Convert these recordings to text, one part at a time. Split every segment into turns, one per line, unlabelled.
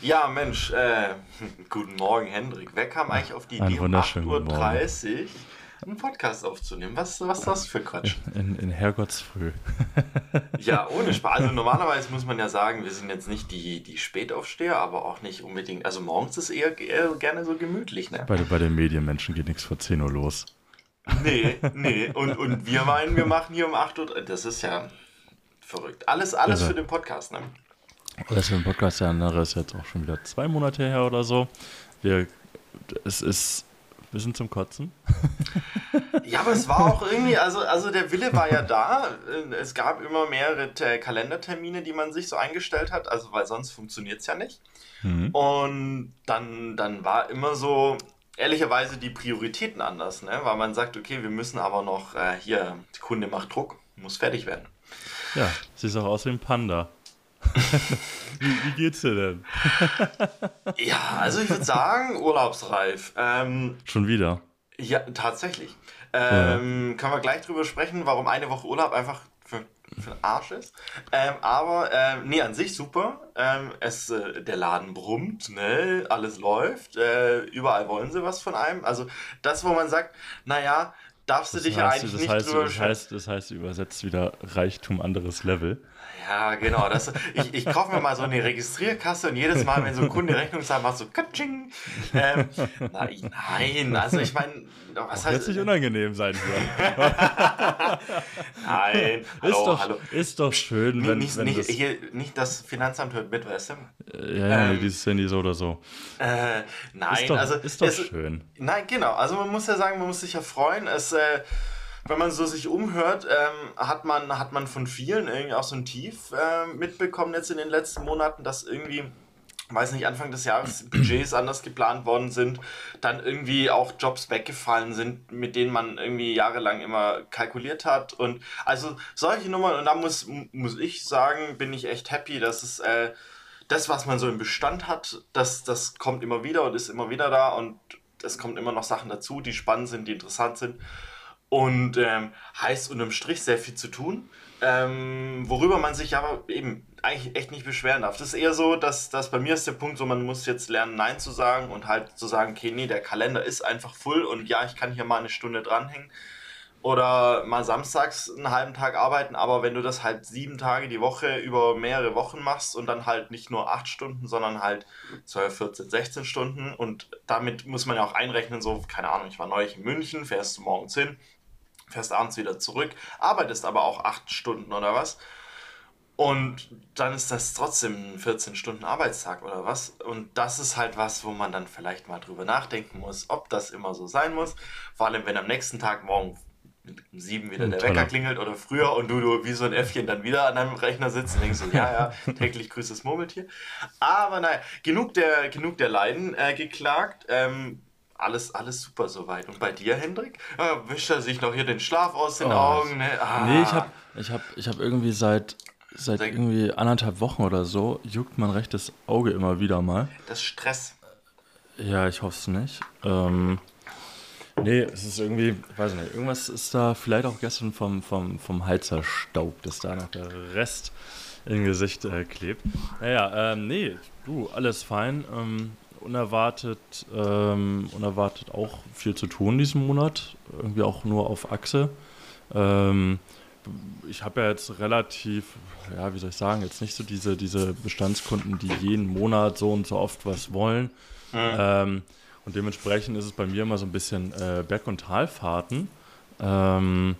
Ja, Mensch, äh, guten Morgen, Hendrik. Wer kam eigentlich auf die Idee, um 8.30 Uhr einen Podcast aufzunehmen? Was, was ist das für Quatsch?
In, in Herrgottsfrüh.
ja, ohne Spaß. Also normalerweise muss man ja sagen, wir sind jetzt nicht die, die Spätaufsteher, aber auch nicht unbedingt. Also morgens ist eher, eher gerne so gemütlich, ne?
Bei, bei den Medienmenschen geht nichts vor 10 Uhr los.
Nee, nee. Und, und wir meinen, wir machen hier um 8 Uhr. Das ist ja verrückt. Alles, alles also, für den Podcast, ne?
Für den Podcast, der andere ist jetzt auch schon wieder zwei Monate her oder so. Wir, es ist wir sind zum Kotzen.
Ja, aber es war auch irgendwie, also, also der Wille war ja da. Es gab immer mehrere Kalendertermine, die man sich so eingestellt hat, also weil sonst funktioniert es ja nicht. Mhm. Und dann, dann war immer so, ehrlicherweise, die Prioritäten anders, ne? weil man sagt, okay, wir müssen aber noch, äh, hier, die Kunde macht Druck, muss fertig werden.
Ja, sie ist auch aus wie ein Panda. wie, wie, geht's dir denn?
ja, also ich würde sagen, urlaubsreif. Ähm,
Schon wieder?
Ja, tatsächlich. Ähm, ja. Können wir gleich drüber sprechen, warum eine Woche Urlaub einfach für, für den Arsch ist. Ähm, aber, ähm, nee, an sich super. Ähm, es, äh, der Laden brummt, ne? alles läuft. Äh, überall wollen sie was von einem. Also das, wo man sagt, naja, darfst du das dich heißt, ja eigentlich
das
nicht
heißt, drüber das heißt, das heißt, übersetzt wieder Reichtum anderes Level.
Ja, genau. Das, ich, ich kaufe mir mal so eine Registrierkasse und jedes Mal, wenn so ein Kunde Rechnung zahlt, macht so Katsching. Ähm, nein, nein, also ich meine,
was heißt. Wird nicht unangenehm sein
nein, hallo,
ist doch,
hallo.
Ist doch schön, wenn,
nicht,
wenn
nicht,
das...
Hier, nicht das Finanzamt hört mit, weißt
du? Ja, ja, ähm, dieses Handy so oder so.
Äh, nein,
ist doch,
also.
Ist doch es, schön.
Nein, genau. Also man muss ja sagen, man muss sich ja freuen. Es. Äh, wenn man so sich umhört, ähm, hat, man, hat man von vielen irgendwie auch so ein Tief äh, mitbekommen jetzt in den letzten Monaten, dass irgendwie, weiß nicht, Anfang des Jahres Budgets anders geplant worden sind, dann irgendwie auch Jobs weggefallen sind, mit denen man irgendwie jahrelang immer kalkuliert hat. Und also solche Nummern, und da muss, muss ich sagen, bin ich echt happy, dass es äh, das, was man so im Bestand hat, das, das kommt immer wieder und ist immer wieder da und es kommen immer noch Sachen dazu, die spannend sind, die interessant sind. Und ähm, heißt unterm Strich sehr viel zu tun, ähm, worüber man sich aber eben eigentlich echt nicht beschweren darf. Das ist eher so, dass, dass bei mir ist der Punkt so, man muss jetzt lernen, Nein zu sagen und halt zu sagen, okay, nee, der Kalender ist einfach voll und ja, ich kann hier mal eine Stunde dranhängen oder mal samstags einen halben Tag arbeiten, aber wenn du das halt sieben Tage die Woche über mehrere Wochen machst und dann halt nicht nur acht Stunden, sondern halt 12, 14, 16 Stunden und damit muss man ja auch einrechnen, so, keine Ahnung, ich war neulich in München, fährst du morgens hin, fährst abends wieder zurück, arbeitest aber auch acht Stunden oder was. Und dann ist das trotzdem ein 14 Stunden Arbeitstag oder was. Und das ist halt was, wo man dann vielleicht mal drüber nachdenken muss, ob das immer so sein muss. Vor allem, wenn am nächsten Tag morgen um sieben wieder der Wecker klingelt oder früher und du, du wie so ein Äffchen dann wieder an deinem Rechner sitzt und denkst so, ja, ja, täglich grüßt das Murmeltier. Aber naja, genug der, genug der Leiden äh, geklagt. Ähm, alles, alles super soweit. Und bei dir, Hendrik? Äh, wischt er sich noch hier den Schlaf aus den oh, Augen? Ne?
Ah. Nee, ich habe ich hab, ich hab irgendwie seit, seit irgendwie anderthalb Wochen oder so, juckt mein rechtes Auge immer wieder mal.
Das ist Stress.
Ja, ich hoffe es nicht. Ähm, nee, es ist irgendwie, ich weiß nicht, irgendwas ist da vielleicht auch gestern vom, vom, vom Hals zerstaubt, dass da noch der Rest im Gesicht äh, klebt. Naja, ähm, nee, du, alles fein. Ähm, unerwartet, ähm, unerwartet auch viel zu tun diesen Monat. Irgendwie auch nur auf Achse. Ähm, ich habe ja jetzt relativ, ja, wie soll ich sagen, jetzt nicht so diese, diese Bestandskunden, die jeden Monat so und so oft was wollen. Mhm. Ähm, und dementsprechend ist es bei mir immer so ein bisschen äh, Berg- und Talfahrten. Ähm,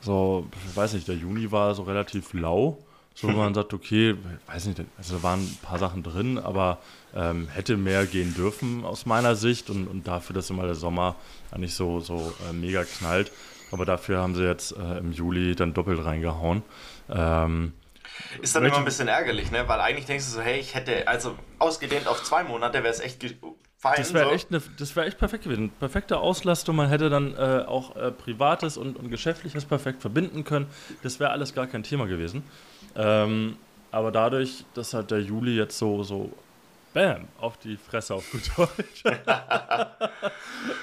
so, ich weiß nicht, der Juni war so relativ lau. So, wo man sagt, okay, weiß nicht, also da waren ein paar Sachen drin, aber ähm, hätte mehr gehen dürfen aus meiner Sicht und, und dafür, dass immer der Sommer nicht so, so äh, mega knallt. Aber dafür haben sie jetzt äh, im Juli dann doppelt reingehauen. Ähm,
ist dann immer ein bisschen ärgerlich, ne? Weil eigentlich denkst du so, hey, ich hätte, also ausgedehnt auf zwei Monate wäre es echt.
Das wäre echt, ne, wär echt perfekt gewesen. Perfekte Auslastung, man hätte dann äh, auch äh, Privates und, und Geschäftliches perfekt verbinden können. Das wäre alles gar kein Thema gewesen. Ähm, aber dadurch, dass halt der Juli jetzt so, so bam, auf die Fresse auf gut Deutsch.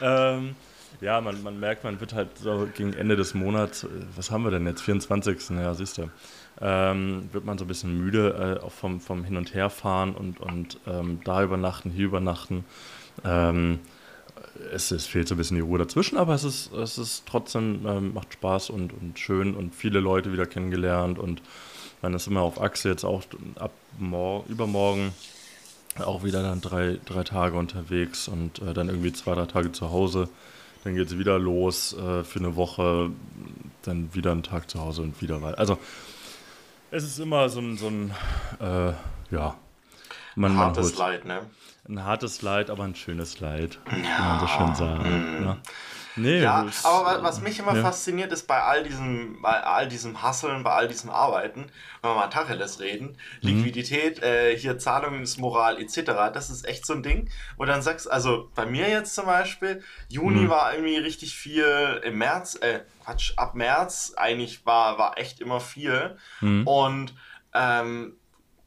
ähm, ja, man, man merkt, man wird halt so gegen Ende des Monats, was haben wir denn jetzt, 24. Ja, siehst du. Ähm, wird man so ein bisschen müde, äh, auch vom, vom Hin- und Herfahren und, und ähm, da übernachten, hier übernachten. Ähm, es, es, fehlt so ein bisschen die Ruhe dazwischen, aber es ist, es ist trotzdem, ähm, macht Spaß und, und schön und viele Leute wieder kennengelernt und man ist immer auf Achse jetzt auch ab morgen, übermorgen auch wieder dann drei, drei Tage unterwegs und äh, dann irgendwie zwei, drei Tage zu Hause. Dann geht es wieder los äh, für eine Woche, dann wieder einen Tag zu Hause und wieder weiter. Also es ist immer so ein, so ein äh, ja,
man, hartes man Leid, ne?
Ein hartes Leid, aber ein schönes Leid, ja. wie man so schön sagt. Mm. Ne?
Nee, ja, aber was mich immer ja. fasziniert ist bei all diesem, bei all diesem Hasseln, bei all diesem Arbeiten, wenn wir mal Tacheles reden, mhm. Liquidität, äh, hier Zahlungsmoral etc., das ist echt so ein Ding. wo dann sagst, also bei mir jetzt zum Beispiel, Juni mhm. war irgendwie richtig viel, im März, äh, Quatsch, ab März eigentlich war, war echt immer viel. Mhm. Und ähm,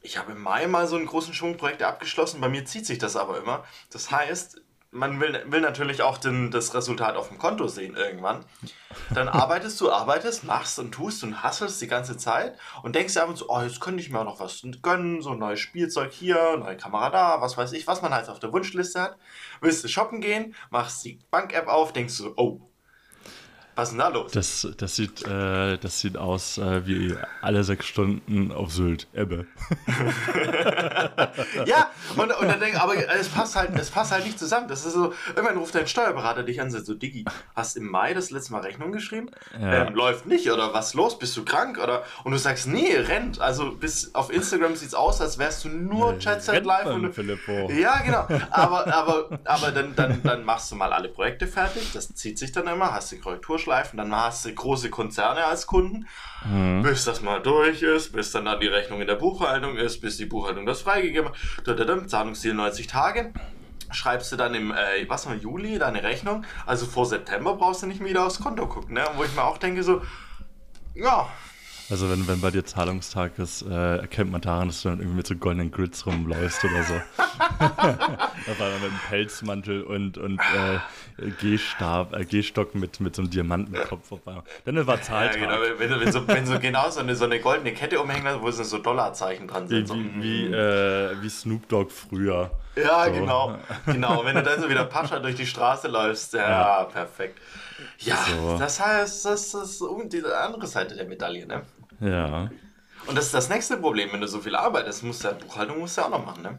ich habe im Mai mal so einen großen Schwung Projekte abgeschlossen, bei mir zieht sich das aber immer. Das heißt, man will, will natürlich auch den, das Resultat auf dem Konto sehen irgendwann. Dann arbeitest du, arbeitest, machst und tust und hasselst die ganze Zeit und denkst dir ab und zu, oh, jetzt könnte ich mir auch noch was gönnen, so ein neues Spielzeug hier, neue Kamera da, was weiß ich, was man halt auf der Wunschliste hat. Willst du shoppen gehen, machst die Bank-App auf, denkst du, oh, was ist denn da los?
Das, das, sieht, äh, das sieht aus äh, wie alle sechs Stunden auf Sylt. Ebbe.
ja, und, und dann denk, aber es passt, halt, es passt halt nicht zusammen. Das ist so, irgendwann ruft dein Steuerberater dich an und sagt so, Diggi, hast im Mai das letzte Mal Rechnung geschrieben? Ja. Ähm, läuft nicht oder was los? Bist du krank? Oder, und du sagst, nee, rennt. Also bis auf Instagram sieht es aus, als wärst du nur Chat Set Live. Und, Filippo. Ja, genau. Aber, aber, aber dann, dann, dann machst du mal alle Projekte fertig. Das zieht sich dann immer, hast die Korrekturschleife schleifen, dann hast du große Konzerne als Kunden, mhm. bis das mal durch ist, bis dann, dann die Rechnung in der Buchhaltung ist, bis die Buchhaltung das freigegeben hat. Zahlungsziel 90 Tage. Schreibst du dann im, äh, was noch, Juli deine Rechnung. Also vor September brauchst du nicht mehr wieder aufs Konto gucken. Ne? Wo ich mir auch denke, so, ja,
also wenn, wenn bei dir Zahlungstag ist, äh, erkennt man daran, dass du dann irgendwie mit so goldenen Grids rumläufst oder so. da war dann mit einem Pelzmantel und, und äh, Gehstab, äh, Gehstock mit, mit so einem Diamantenkopf. Dann war Zahltag. Ja, genau,
wenn, wenn, so, wenn so genau so eine, so eine goldene Kette umhängt, wo so Dollarzeichen dran sind.
Wie, so. wie, wie, äh, wie Snoop Dogg früher.
Ja, so. genau. genau. Wenn du dann so wieder Pascha durch die Straße läufst, ja, ja. perfekt. Ja, so. das heißt, das ist die andere Seite der Medaille, ne?
Ja.
Und das ist das nächste Problem, wenn du so viel arbeitest, musst du ja Buchhaltung musst du auch noch machen, ne?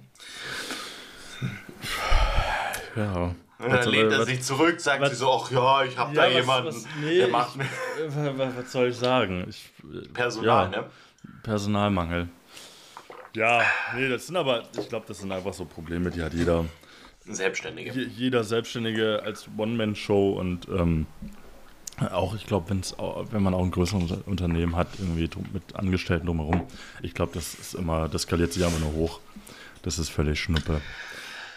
Ja.
Und dann was, lehnt er sich zurück, sagt was, sie so, ach ja, ich habe ja, da was, jemanden, nee, der macht mir...
Was soll ich sagen? Ich,
Personal, ja, ne?
Personalmangel. Ja, nee, das sind aber, ich glaube, das sind einfach so Probleme, die hat jeder.
Selbstständige.
Jeder Selbstständige als One-Man-Show und ähm, auch, ich glaube, wenn man auch ein größeres Unternehmen hat, irgendwie mit Angestellten drumherum, ich glaube, das ist immer, das skaliert sich einfach nur hoch. Das ist völlig Schnuppe.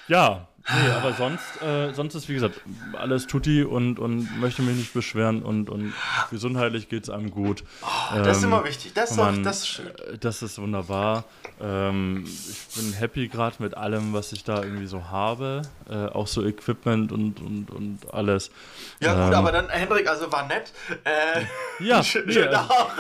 Ja, nee, aber sonst, äh, sonst ist, wie gesagt, alles tutti und, und möchte mich nicht beschweren und, und gesundheitlich geht es einem gut.
Oh, das ähm, ist immer wichtig, das, man, das ist schön.
Äh, das ist wunderbar. Ähm, ich bin happy gerade mit allem, was ich da irgendwie so habe. Äh, auch so Equipment und, und, und alles.
Ja, gut, ähm, aber dann, Hendrik, also war nett. Äh,
ja, schön, nee, also, auch.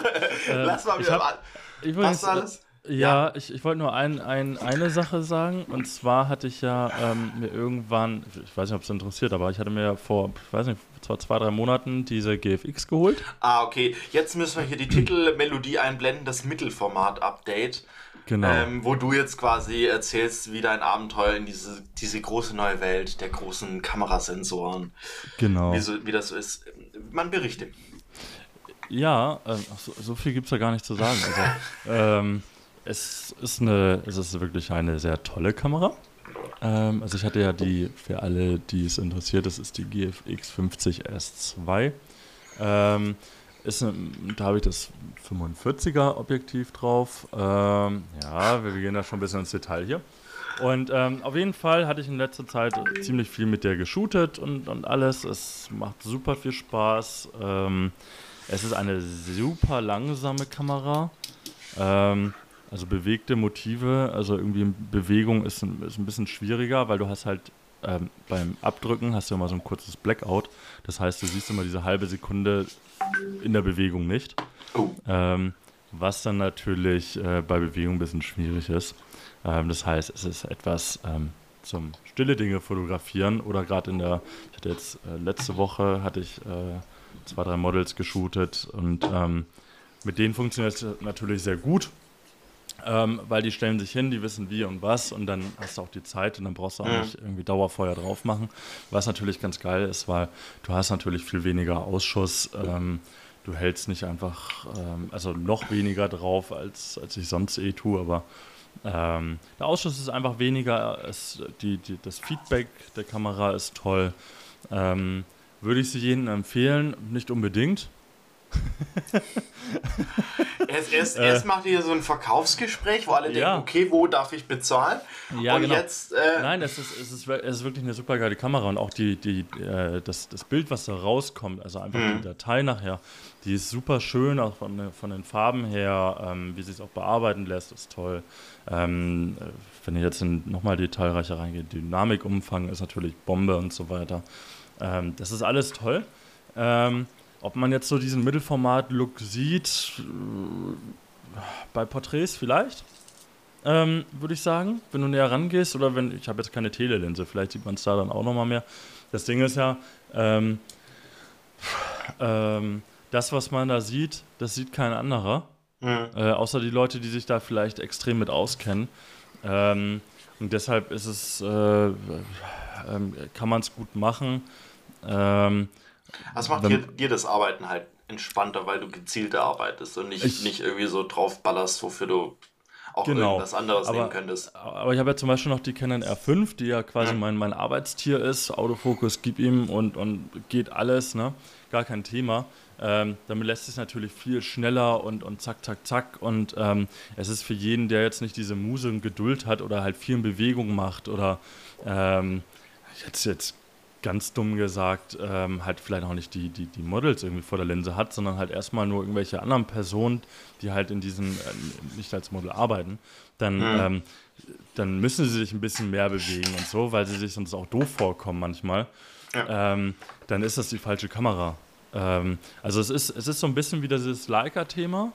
Äh, Lass mal wieder. Hab,
ich was alles? Ja, ja, ich, ich wollte nur ein, ein, eine Sache sagen. Und zwar hatte ich ja ähm, mir irgendwann, ich weiß nicht, ob es interessiert, aber ich hatte mir vor, ich weiß nicht, vor zwei, drei Monaten diese GFX geholt.
Ah, okay. Jetzt müssen wir hier die Titelmelodie einblenden, das Mittelformat-Update. Genau. Ähm, wo du jetzt quasi erzählst, wie dein Abenteuer in diese, diese große neue Welt der großen Kamerasensoren.
Genau.
Wie, so, wie das so ist. Man berichte.
Ja, äh, so, so, viel gibt es da gar nicht zu sagen. Also, ähm, es ist eine, es ist wirklich eine sehr tolle Kamera. Ähm, also ich hatte ja die, für alle, die es interessiert, das ist die GFX 50 S2. Ähm, ist eine, da habe ich das 45er Objektiv drauf. Ähm, ja, wir gehen da schon ein bisschen ins Detail hier. Und ähm, auf jeden Fall hatte ich in letzter Zeit ziemlich viel mit der geshootet und, und alles. Es macht super viel Spaß. Ähm, es ist eine super langsame Kamera. Ähm, also bewegte Motive, also irgendwie Bewegung ist ein, ist ein bisschen schwieriger, weil du hast halt ähm, beim Abdrücken hast du immer so ein kurzes Blackout. Das heißt, du siehst immer diese halbe Sekunde in der Bewegung nicht. Oh. Ähm, was dann natürlich äh, bei Bewegung ein bisschen schwierig ist. Ähm, das heißt, es ist etwas ähm, zum stille Dinge fotografieren oder gerade in der, ich hatte jetzt äh, letzte Woche hatte ich äh, zwei, drei Models geshootet und ähm, mit denen funktioniert es natürlich sehr gut, ähm, weil die stellen sich hin, die wissen wie und was und dann hast du auch die Zeit und dann brauchst du auch ja. nicht irgendwie Dauerfeuer drauf machen, was natürlich ganz geil ist, weil du hast natürlich viel weniger Ausschuss. Ähm, du hältst nicht einfach, ähm, also noch weniger drauf, als, als ich sonst eh tue, aber ähm, der Ausschuss ist einfach weniger, es, die, die, das Feedback der Kamera ist toll. Ähm, würde ich sie jedem empfehlen? Nicht unbedingt.
Erst, erst, äh, erst macht ihr so ein Verkaufsgespräch, wo alle ja. denken, okay, wo darf ich bezahlen?
Ja, und genau. jetzt. Äh Nein, es ist, es, ist, es ist wirklich eine super geile Kamera und auch die, die, äh, das, das Bild, was da rauskommt, also einfach mhm. die Datei nachher, die ist super schön, auch von, von den Farben her, ähm, wie sie es auch bearbeiten lässt, ist toll. Ähm, wenn ich jetzt nochmal detailreicher reingehe, Dynamikumfang ist natürlich Bombe und so weiter. Ähm, das ist alles toll. Ähm, ob man jetzt so diesen Mittelformat-Look sieht, äh, bei Porträts vielleicht, ähm, würde ich sagen, wenn du näher rangehst oder wenn, ich habe jetzt keine Telelinse, vielleicht sieht man es da dann auch nochmal mehr. Das Ding ist ja, ähm, ähm, das, was man da sieht, das sieht kein anderer. Mhm. Äh, außer die Leute, die sich da vielleicht extrem mit auskennen. Ähm, und deshalb ist es, äh, äh, kann man es gut machen.
Das macht dir, dir das Arbeiten halt entspannter, weil du gezielter arbeitest und nicht, ich, nicht irgendwie so drauf ballerst, wofür du auch genau. irgendwas anderes aber, nehmen könntest.
Aber ich habe ja zum Beispiel noch die Canon R5, die ja quasi mhm. mein, mein Arbeitstier ist. Autofokus gib ihm und, und geht alles, ne? Gar kein Thema. Ähm, damit lässt es natürlich viel schneller und, und zack, zack, zack. Und ähm, es ist für jeden, der jetzt nicht diese Muse und Geduld hat oder halt viel in Bewegung macht oder ähm, jetzt, jetzt ganz dumm gesagt, ähm, halt vielleicht auch nicht die, die, die Models irgendwie vor der Linse hat, sondern halt erstmal nur irgendwelche anderen Personen, die halt in diesen, äh, nicht als Model arbeiten, dann, mhm. ähm, dann müssen sie sich ein bisschen mehr bewegen und so, weil sie sich sonst auch doof vorkommen manchmal. Ja. Ähm, dann ist das die falsche Kamera. Ähm, also es ist, es ist so ein bisschen wie dieses Leica-Thema,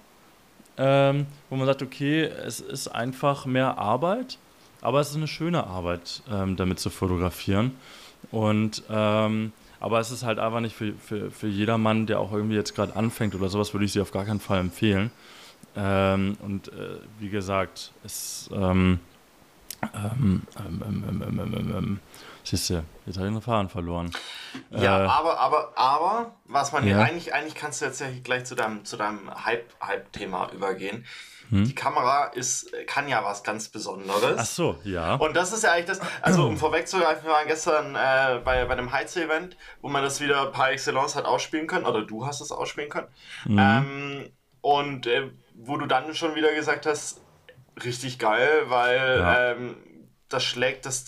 ähm, wo man sagt, okay, es ist einfach mehr Arbeit, aber es ist eine schöne Arbeit, ähm, damit zu fotografieren. Und ähm, aber es ist halt einfach nicht für, für, für jedermann, der auch irgendwie jetzt gerade anfängt oder sowas, würde ich sie auf gar keinen Fall empfehlen. Ähm, und äh, wie gesagt, es ähm, ähm, ähm, siehst du, jetzt habe ich den Faden verloren.
Ja, äh, aber, aber, aber, was man ja. eigentlich, eigentlich kannst du jetzt ja gleich zu deinem, zu deinem Hype-Thema Hype übergehen. Hm? Die Kamera ist, kann ja was ganz Besonderes.
Ach so, ja.
Und das ist ja eigentlich das, also um vorwegzugreifen, wir waren gestern äh, bei, bei einem Heiz-Event, wo man das wieder par excellence hat ausspielen können, oder du hast es ausspielen können. Mhm. Ähm, und äh, wo du dann schon wieder gesagt hast, richtig geil, weil ja. ähm, das schlägt, das,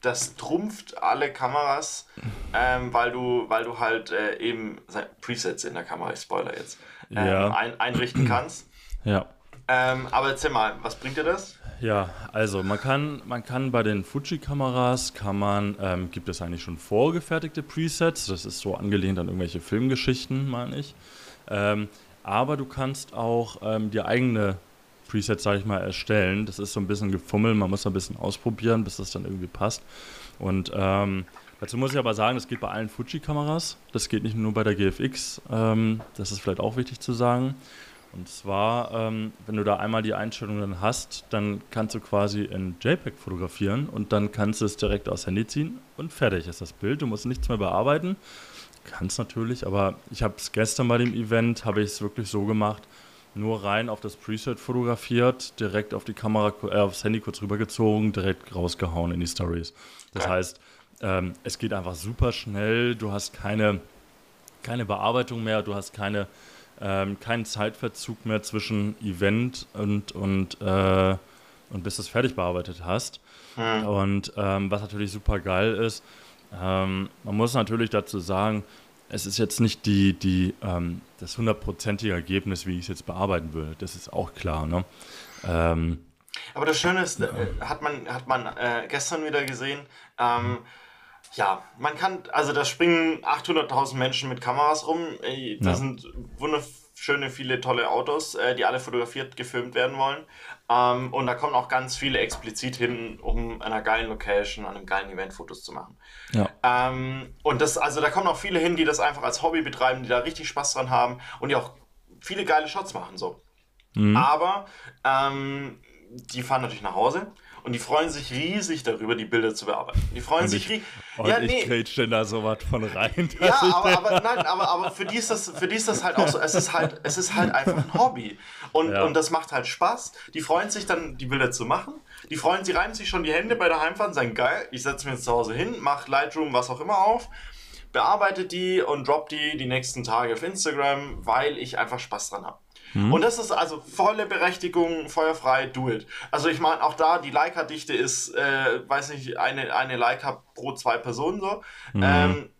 das trumpft alle Kameras, ähm, weil du, weil du halt äh, eben Presets in der Kamera, ich spoiler jetzt, ähm, ja. ein, einrichten kannst.
Ja.
Ähm, aber erzähl mal, was bringt dir das?
Ja, also man kann, man kann bei den Fuji-Kameras kann man, ähm, gibt es eigentlich schon vorgefertigte Presets, das ist so angelehnt an irgendwelche Filmgeschichten, meine ich. Ähm, aber du kannst auch ähm, dir eigene Presets, sage ich mal, erstellen. Das ist so ein bisschen gefummelt, man muss ein bisschen ausprobieren, bis das dann irgendwie passt. Und ähm, dazu muss ich aber sagen, das geht bei allen Fuji-Kameras, das geht nicht nur bei der GFX, ähm, das ist vielleicht auch wichtig zu sagen. Und zwar, ähm, wenn du da einmal die Einstellungen hast, dann kannst du quasi in JPEG fotografieren und dann kannst du es direkt aus Handy ziehen und fertig ist das Bild. Du musst nichts mehr bearbeiten. Kannst natürlich, aber ich habe es gestern bei dem Event, habe ich es wirklich so gemacht, nur rein auf das Preset fotografiert, direkt auf die Kamera, äh, aufs Handy kurz rübergezogen, direkt rausgehauen in die Stories. Das heißt, ähm, es geht einfach super schnell, du hast keine, keine Bearbeitung mehr, du hast keine ähm, keinen Zeitverzug mehr zwischen Event und, und, äh, und bis du es fertig bearbeitet hast. Mhm. Und ähm, was natürlich super geil ist, ähm, man muss natürlich dazu sagen, es ist jetzt nicht die, die, ähm, das hundertprozentige Ergebnis, wie ich es jetzt bearbeiten würde. Das ist auch klar. Ne? Ähm,
Aber das Schöne ist, äh, hat man, hat man äh, gestern wieder gesehen, ähm, ja, man kann, also da springen 800.000 Menschen mit Kameras rum. Da ja. sind schöne, viele tolle Autos, äh, die alle fotografiert, gefilmt werden wollen. Ähm, und da kommen auch ganz viele explizit hin, um einer geilen Location, an einem geilen Event Fotos zu machen.
Ja.
Ähm, und das, also da kommen auch viele hin, die das einfach als Hobby betreiben, die da richtig Spaß dran haben und die auch viele geile Shots machen. So.
Mhm.
Aber ähm, die fahren natürlich nach Hause und die freuen sich riesig darüber, die Bilder zu bearbeiten. Die freuen
Und
sich
ich,
riesig.
und
Ja,
ich
nee.
grätsch denn da sowas von rein.
Ja, aber, aber nein, aber, aber für die ist das, für die ist das halt auch so. Es ist halt, es ist halt einfach ein Hobby. Und,
Ja.
und das macht halt Spaß. Die freuen sich dann, die Bilder zu machen. Die freuen, sie reiben sich schon die Hände bei der Heimfahrt und sagen, geil, ich setze mich jetzt zu Hause hin, mach Lightroom, was auch immer auf, bearbeite die und drop die die nächsten Tage auf Instagram, weil ich einfach Spaß dran habe. Und das ist also volle Berechtigung, feuerfrei, do it. Also ich meine, auch da, die Leica-Dichte ist, äh, weiß nicht, eine, eine Leica pro zwei Personen so. Ähm,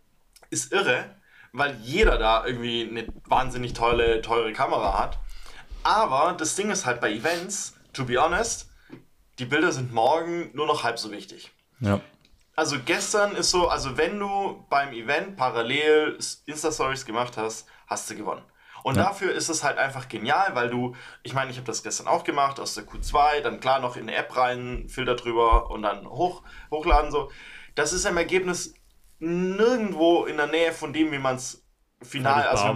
ist irre, weil jeder da irgendwie eine wahnsinnig tolle, teure Kamera hat. Aber das Ding ist halt bei Events, to be honest, die Bilder sind morgen nur noch halb so wichtig.
ja.
Also gestern ist so, also wenn du beim Event parallel Insta-Stories gemacht hast, hast du gewonnen. Und
Ja.
dafür ist es halt einfach genial, weil du, ich meine, ich habe das gestern auch gemacht, aus der Q2, dann klar noch in eine App rein, Filter drüber und dann hoch, hochladen so. Das ist im Ergebnis nirgendwo in der Nähe von dem, wie man es final, also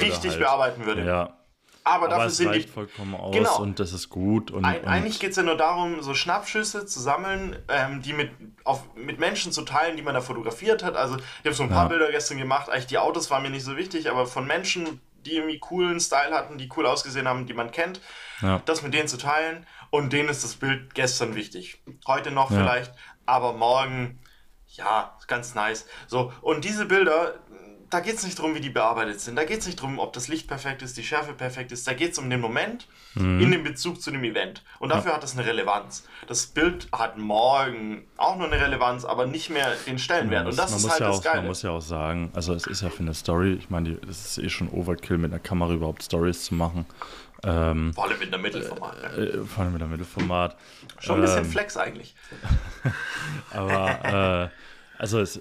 richtig
halt.
bearbeiten würde.
Ja.
Aber dafür
Aber es
sind die
reicht vollkommen aus
Genau.
und das ist gut. Und,
Ein,
und
eigentlich geht es ja nur darum, so Schnappschüsse zu sammeln, ähm, die mit, auf, mit Menschen zu teilen, die man da fotografiert hat. Also ich habe so ein paar
Ja.
Bilder gestern gemacht. Eigentlich die Autos waren mir nicht so wichtig, aber von Menschen, die irgendwie coolen Style hatten, die cool ausgesehen haben, die man kennt,
Ja.
das mit denen zu teilen. Und denen ist das Bild gestern wichtig. Heute noch
Ja.
vielleicht, aber morgen, ja, ganz nice. So, und diese Bilder, da geht es nicht darum, wie die bearbeitet sind. Da geht es nicht darum, ob das Licht perfekt ist, die Schärfe perfekt ist. Da geht es um den Moment
Mhm.
in dem Bezug zu dem Event. Und dafür hat das eine Relevanz. Das Bild hat morgen auch nur eine Relevanz, aber nicht mehr den Stellenwert. Und das ist
muss
halt
ja
das
auch,
Geile.
Man muss ja auch sagen, also es ist ja für eine Story, ich meine, das ist eh schon Overkill mit einer Kamera überhaupt Stories zu machen. Ähm,
Vor allem in der Mittelformat. ne?
äh, vor allem mit einem Mittelformat.
Schon ein bisschen
ähm,
Flex eigentlich.
Aber äh, also es,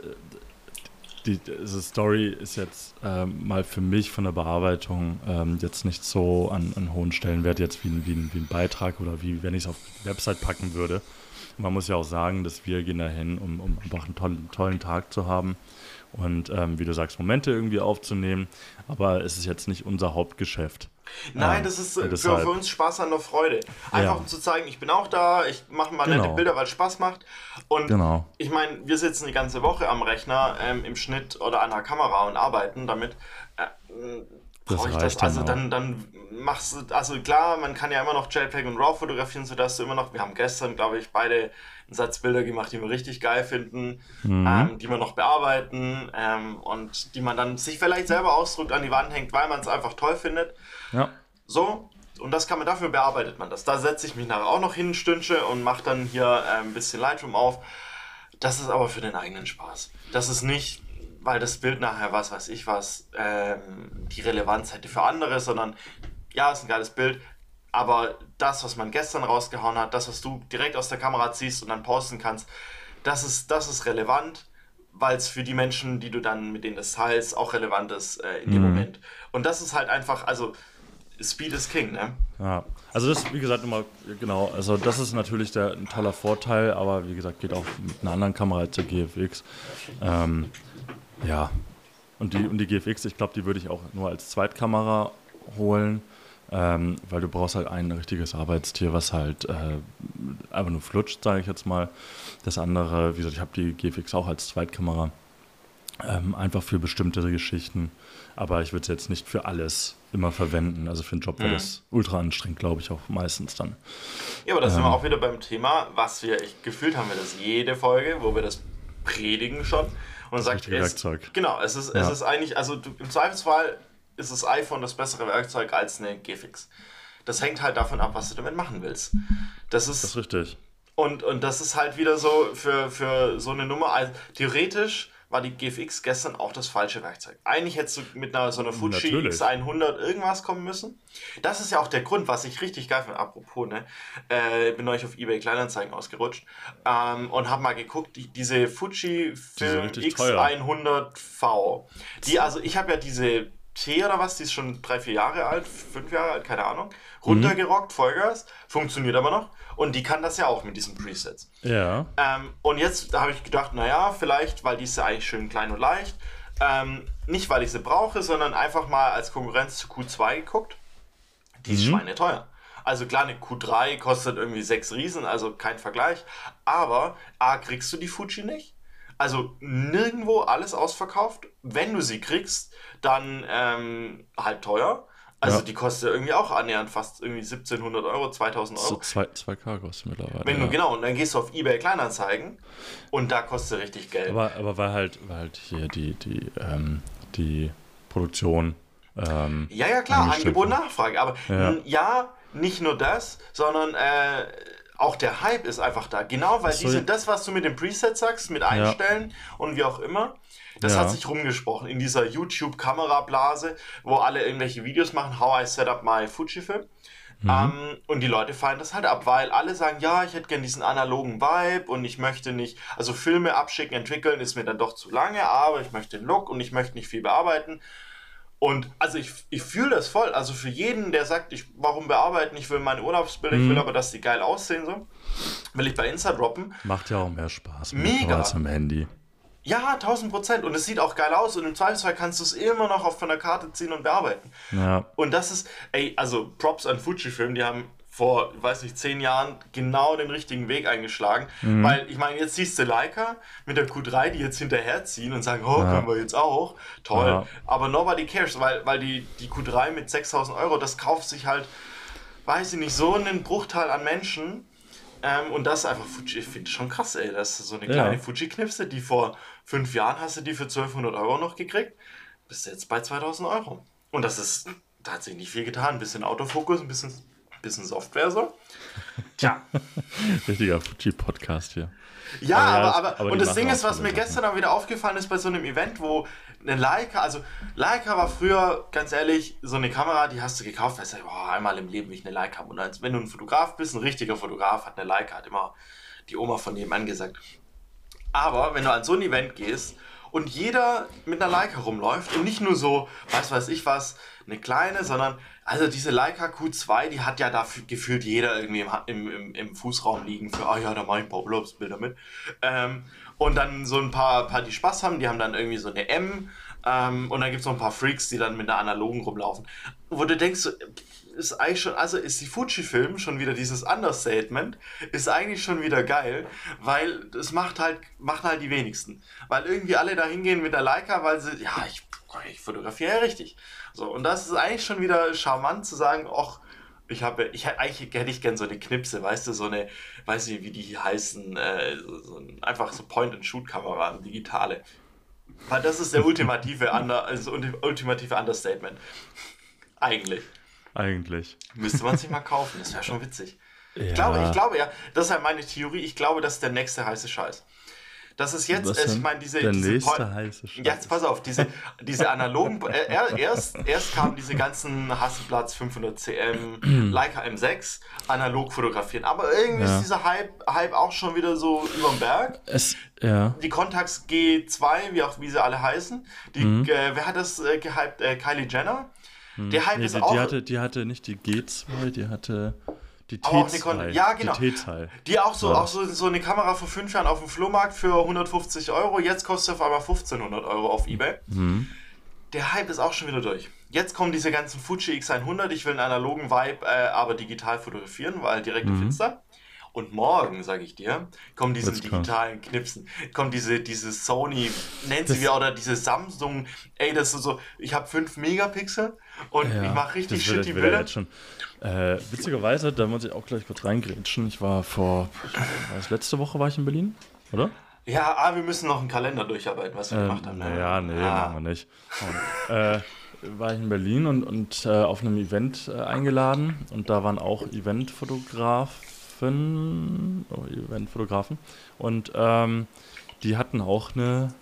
die, diese Story ist jetzt ähm, mal für mich von der Bearbeitung ähm, jetzt nicht so an, an hohen Stellenwert jetzt wie, ein- wie, wie ein Beitrag oder wie wenn ich es auf die Website packen würde. Man muss ja auch sagen, dass wir gehen dahin, um, um einfach einen tollen, tollen Tag zu haben und ähm, wie du sagst, Momente irgendwie aufzunehmen. Aber es ist jetzt nicht unser Hauptgeschäft.
Nein,
Ähm,
das ist äh, für, für uns Spaß an der Freude. Einfach
Ja.
um zu zeigen, ich bin auch da, ich mache mal nette
Genau.
Bilder, weil es Spaß macht. Und
Genau.
ich meine, wir sitzen die ganze Woche am Rechner ähm, im Schnitt oder an der Kamera und arbeiten damit. Äh, brauche ich das? Also dann, dann machst du, also klar, man kann ja immer noch JPEG und RAW fotografieren, sodass du immer noch, wir haben gestern, glaube ich, beide einen Satz Bilder gemacht, die wir richtig geil finden,
Mhm.
ähm, die wir noch bearbeiten ähm, und die man dann sich vielleicht selber ausdruckt, an die Wand hängt, weil man es einfach toll findet.
Ja.
So, und das kann man, dafür bearbeitet man das. Da setze ich mich nachher auch noch hin ein Stündchen und mache dann hier äh, ein bisschen Lightroom auf. Das ist aber für den eigenen Spaß. Das ist nicht, weil das Bild nachher, was weiß ich was, ähm, die Relevanz hätte für andere, sondern ja, ist ein geiles Bild, aber das, was man gestern rausgehauen hat, das, was du direkt aus der Kamera ziehst und dann posten kannst, das ist, das ist relevant, weil es für die Menschen, die du dann mit denen das teilst, auch relevant ist äh, in dem Moment. Und das ist halt einfach, also Speed is King, ne?
Ja, also das, wie gesagt, immer, genau, also das ist natürlich der, ein toller Vorteil, aber wie gesagt, geht auch mit einer anderen Kamera als der GFX. Ähm, ja, und die, und die GFX, ich glaube, die würde ich auch nur als Zweitkamera holen, ähm, weil du brauchst halt ein richtiges Arbeitstier, was halt äh, einfach nur flutscht, sage ich jetzt mal. Das andere, wie gesagt, ich habe die GFX auch als Zweitkamera, ähm, einfach für bestimmte Geschichten. Aber ich würde es jetzt nicht für alles immer verwenden. Also für einen Job wäre
Mhm.
das ultra anstrengend, glaube ich, auch meistens dann.
Ja, aber da sind wir auch wieder beim Thema, was wir, ich, gefühlt haben wir das jede Folge, wo wir das predigen schon. Und sagt, es,
Werkzeug.
Genau, es ist, es
Ja.
ist eigentlich, also du, im Zweifelsfall ist das iPhone das bessere Werkzeug als eine GFX. Das hängt halt davon ab, was du damit machen willst. Das ist,
Das ist richtig.
und, und das ist halt wieder so für, für so eine Nummer. Also, theoretisch war die GFX gestern auch das falsche Werkzeug. Eigentlich hättest du mit einer so einer Fuji
Natürlich.
X100 irgendwas kommen müssen. Das ist ja auch der Grund, was ich richtig geil finde. Apropos, ne? Äh, bin neulich auf eBay Kleinanzeigen ausgerutscht ähm, und habe mal geguckt, die, diese Fuji Film
teuer.
X100V. Die, also ich habe ja diese T oder was, die ist schon drei, vier Jahre alt, fünf Jahre alt, keine Ahnung. Runtergerockt, Vollgas, funktioniert aber noch. Und die kann das ja auch mit diesen Presets.
Ja.
Ähm, und jetzt habe ich gedacht, naja, vielleicht, weil die ist ja eigentlich schön klein und leicht. Ähm, nicht, weil ich sie brauche, sondern einfach mal als Konkurrenz zu Q2 geguckt. Die ist schweineteuer. Also klar, eine Q3 kostet irgendwie 6 Riesen, also kein Vergleich. Aber A, kriegst du die Fuji nicht. Also nirgendwo alles ausverkauft. Wenn du sie kriegst, dann ähm, halt teuer. Also
Ja.
die kostet irgendwie auch annähernd fast irgendwie 1700 Euro, 2000 Euro.
So zwei, 2K kostet mittlerweile.
Wenn
ja.
du, genau, und dann gehst du auf eBay Kleinanzeigen und da kostet richtig Geld.
Aber, aber weil halt, weil halt hier die, die, ähm, die Produktion. Ähm,
ja, ja, klar, Angebot. Nachfrage. Aber
Ja.
ja. ja, nicht nur das, sondern äh, auch der Hype ist einfach da. Genau, weil diese,
ja.
das, was du mit dem Preset sagst, mit Einstellen und wie auch immer, das
Ja.
hat sich rumgesprochen in dieser YouTube-Kamerablase, wo alle irgendwelche Videos machen, how I set up my Fujifilm.
Mhm.
Ähm, und die Leute fallen das halt ab, weil alle sagen, ja, ich hätte gern diesen analogen Vibe und ich möchte nicht, also Filme abschicken, entwickeln ist mir dann doch zu lange, aber ich möchte den Look und ich möchte nicht viel bearbeiten. Und also ich, ich fühle das voll. Also für jeden, der sagt, ich warum bearbeiten, ich will meine Urlaubsbilder, ich will aber, dass die geil aussehen, so, will ich bei Insta droppen.
Macht ja auch mehr Spaß
Mega.
als am Handy.
Ja, 1000 Prozent. Und es sieht auch geil aus und im Zweifelsfall kannst du es immer noch auf von der Karte ziehen und bearbeiten.
Ja.
Und das ist, ey, also Props an Fujifilm, die haben vor, weiß nicht, zehn Jahren genau den richtigen Weg eingeschlagen.
Mhm.
Weil, ich meine, jetzt siehst du Leica mit der Q3, die jetzt hinterherziehen und sagen, oh,
Ja.
können wir jetzt auch. Toll.
Ja.
Aber nobody cares, weil, weil die, die Q3 mit 6000 Euro, das kauft sich halt, weiß ich nicht, so einen Bruchteil an Menschen. Ähm, und das ist einfach Fuji, ich finde schon krass, ey. Das ist so eine
Ja.
kleine Fuji-Knipse, die vor fünf Jahren hast du die für 1200 Euro noch gekriegt. Bist jetzt bei 2000 Euro. Und das ist, da hat sich nicht viel getan. Ein bisschen Autofokus, ein bisschen, bisschen Software so. Tja.
Richtiger Fuji-Podcast hier.
Ja,
Aber ja,
aber, aber,
aber
und das Ding ist, was mir gestern auch wieder aufgefallen ist bei so einem Event, wo eine Leica, also Leica war früher, ganz ehrlich, so eine Kamera, die hast du gekauft, weil du boah, einmal im Leben will ich eine Leica haben. Und als wenn du ein Fotograf bist, ein richtiger Fotograf hat eine Leica, hat immer die Oma von nebenan gesagt. Aber wenn du an so ein Event gehst und jeder mit einer Leica rumläuft und nicht nur so, was weiß ich was, eine kleine, sondern also diese Leica Q2, die hat ja da fü- gefühlt jeder irgendwie im, im, im, Fußraum liegen für, ah ja, da mache ich ein paar Urlaubsbilder mit. Ähm, und dann so ein paar, paar, die Spaß haben, die haben dann irgendwie so eine M. Ähm, und dann gibt es noch ein paar Freaks, die dann mit einer analogen rumlaufen. Wo du denkst, so, ist eigentlich schon, also ist die Fujifilm schon wieder dieses Understatement, ist eigentlich schon wieder geil, weil das macht halt, machen halt die wenigsten. Weil irgendwie alle da hingehen mit der Leica, weil sie, ja, ich, ich fotografiere ja richtig. So, und das ist eigentlich schon wieder charmant zu sagen, ach, ich habe, ich hätte eigentlich hätte ich gern so eine Knipse, weißt du, so eine, weiß nicht, wie die heißen, äh, so, so ein, einfach so Point-and-Shoot-Kamera, digitale. Weil das ist der ultimative, Under, also ulti- ultimative Understatement. Eigentlich.
Eigentlich.
Müsste man sich mal kaufen, das wäre schon witzig.
Ja.
Ich glaube, ich glaube ja, das ist ja meine Theorie, ich glaube, das ist der nächste heiße Scheiß. Das ist jetzt,
Was
ich meine, diese,
Der
diese
nächste heiße Scheiß.
Jetzt pass auf, diese, diese analogen, äh, er- erst, erst kamen diese ganzen Hasselplatz 500 cm, Leica M6, analog fotografieren, aber irgendwie
Ja.
ist dieser Hype, Hype auch schon wieder so überm Berg.
Es, ja.
Die Contax G2, wie auch wie sie alle heißen, die,
Mhm.
äh, wer hat das äh, gehypt? Äh, Kylie Jenner. Der Hype
Nee,
ist
die,
auch...
die, hatte, die hatte nicht die G2, die hatte die T2.
Nikon- ja, genau.
Die T2.
Die auch so,
Ja.
auch so, so eine Kamera vor fünf Jahren auf dem Flohmarkt für 150 Euro. Jetzt kostet sie auf einmal 1500 Euro auf Ebay.
Mhm.
Der Hype ist auch schon wieder durch. Jetzt kommen diese ganzen Fuji X100. Ich will einen analogen Vibe, äh, aber digital fotografieren, weil direkt
Mhm.
auf Insta. Und morgen, sage ich dir, kommen diese
kommen.
digitalen Knipsen. Kommt diese, diese Sony, nennt sie wie, oder diese Samsung. Ey, das ist so, ich habe 5 Megapixel und ich mache richtig shitty
wird ja
Bilder.
Äh, witzigerweise, da muss ich auch gleich kurz reingrätschen. Ich war vor, das letzte Woche war ich in Berlin, oder?
Ja, ah, wir müssen noch einen Kalender durcharbeiten, was wir gemacht haben.
Naja, nee,
Ah.
machen wir nicht. Und, äh, war ich in Berlin und, und äh, auf einem Event äh, eingeladen und da waren auch Eventfotografen, oh, Eventfotografen und ähm, die hatten auch eine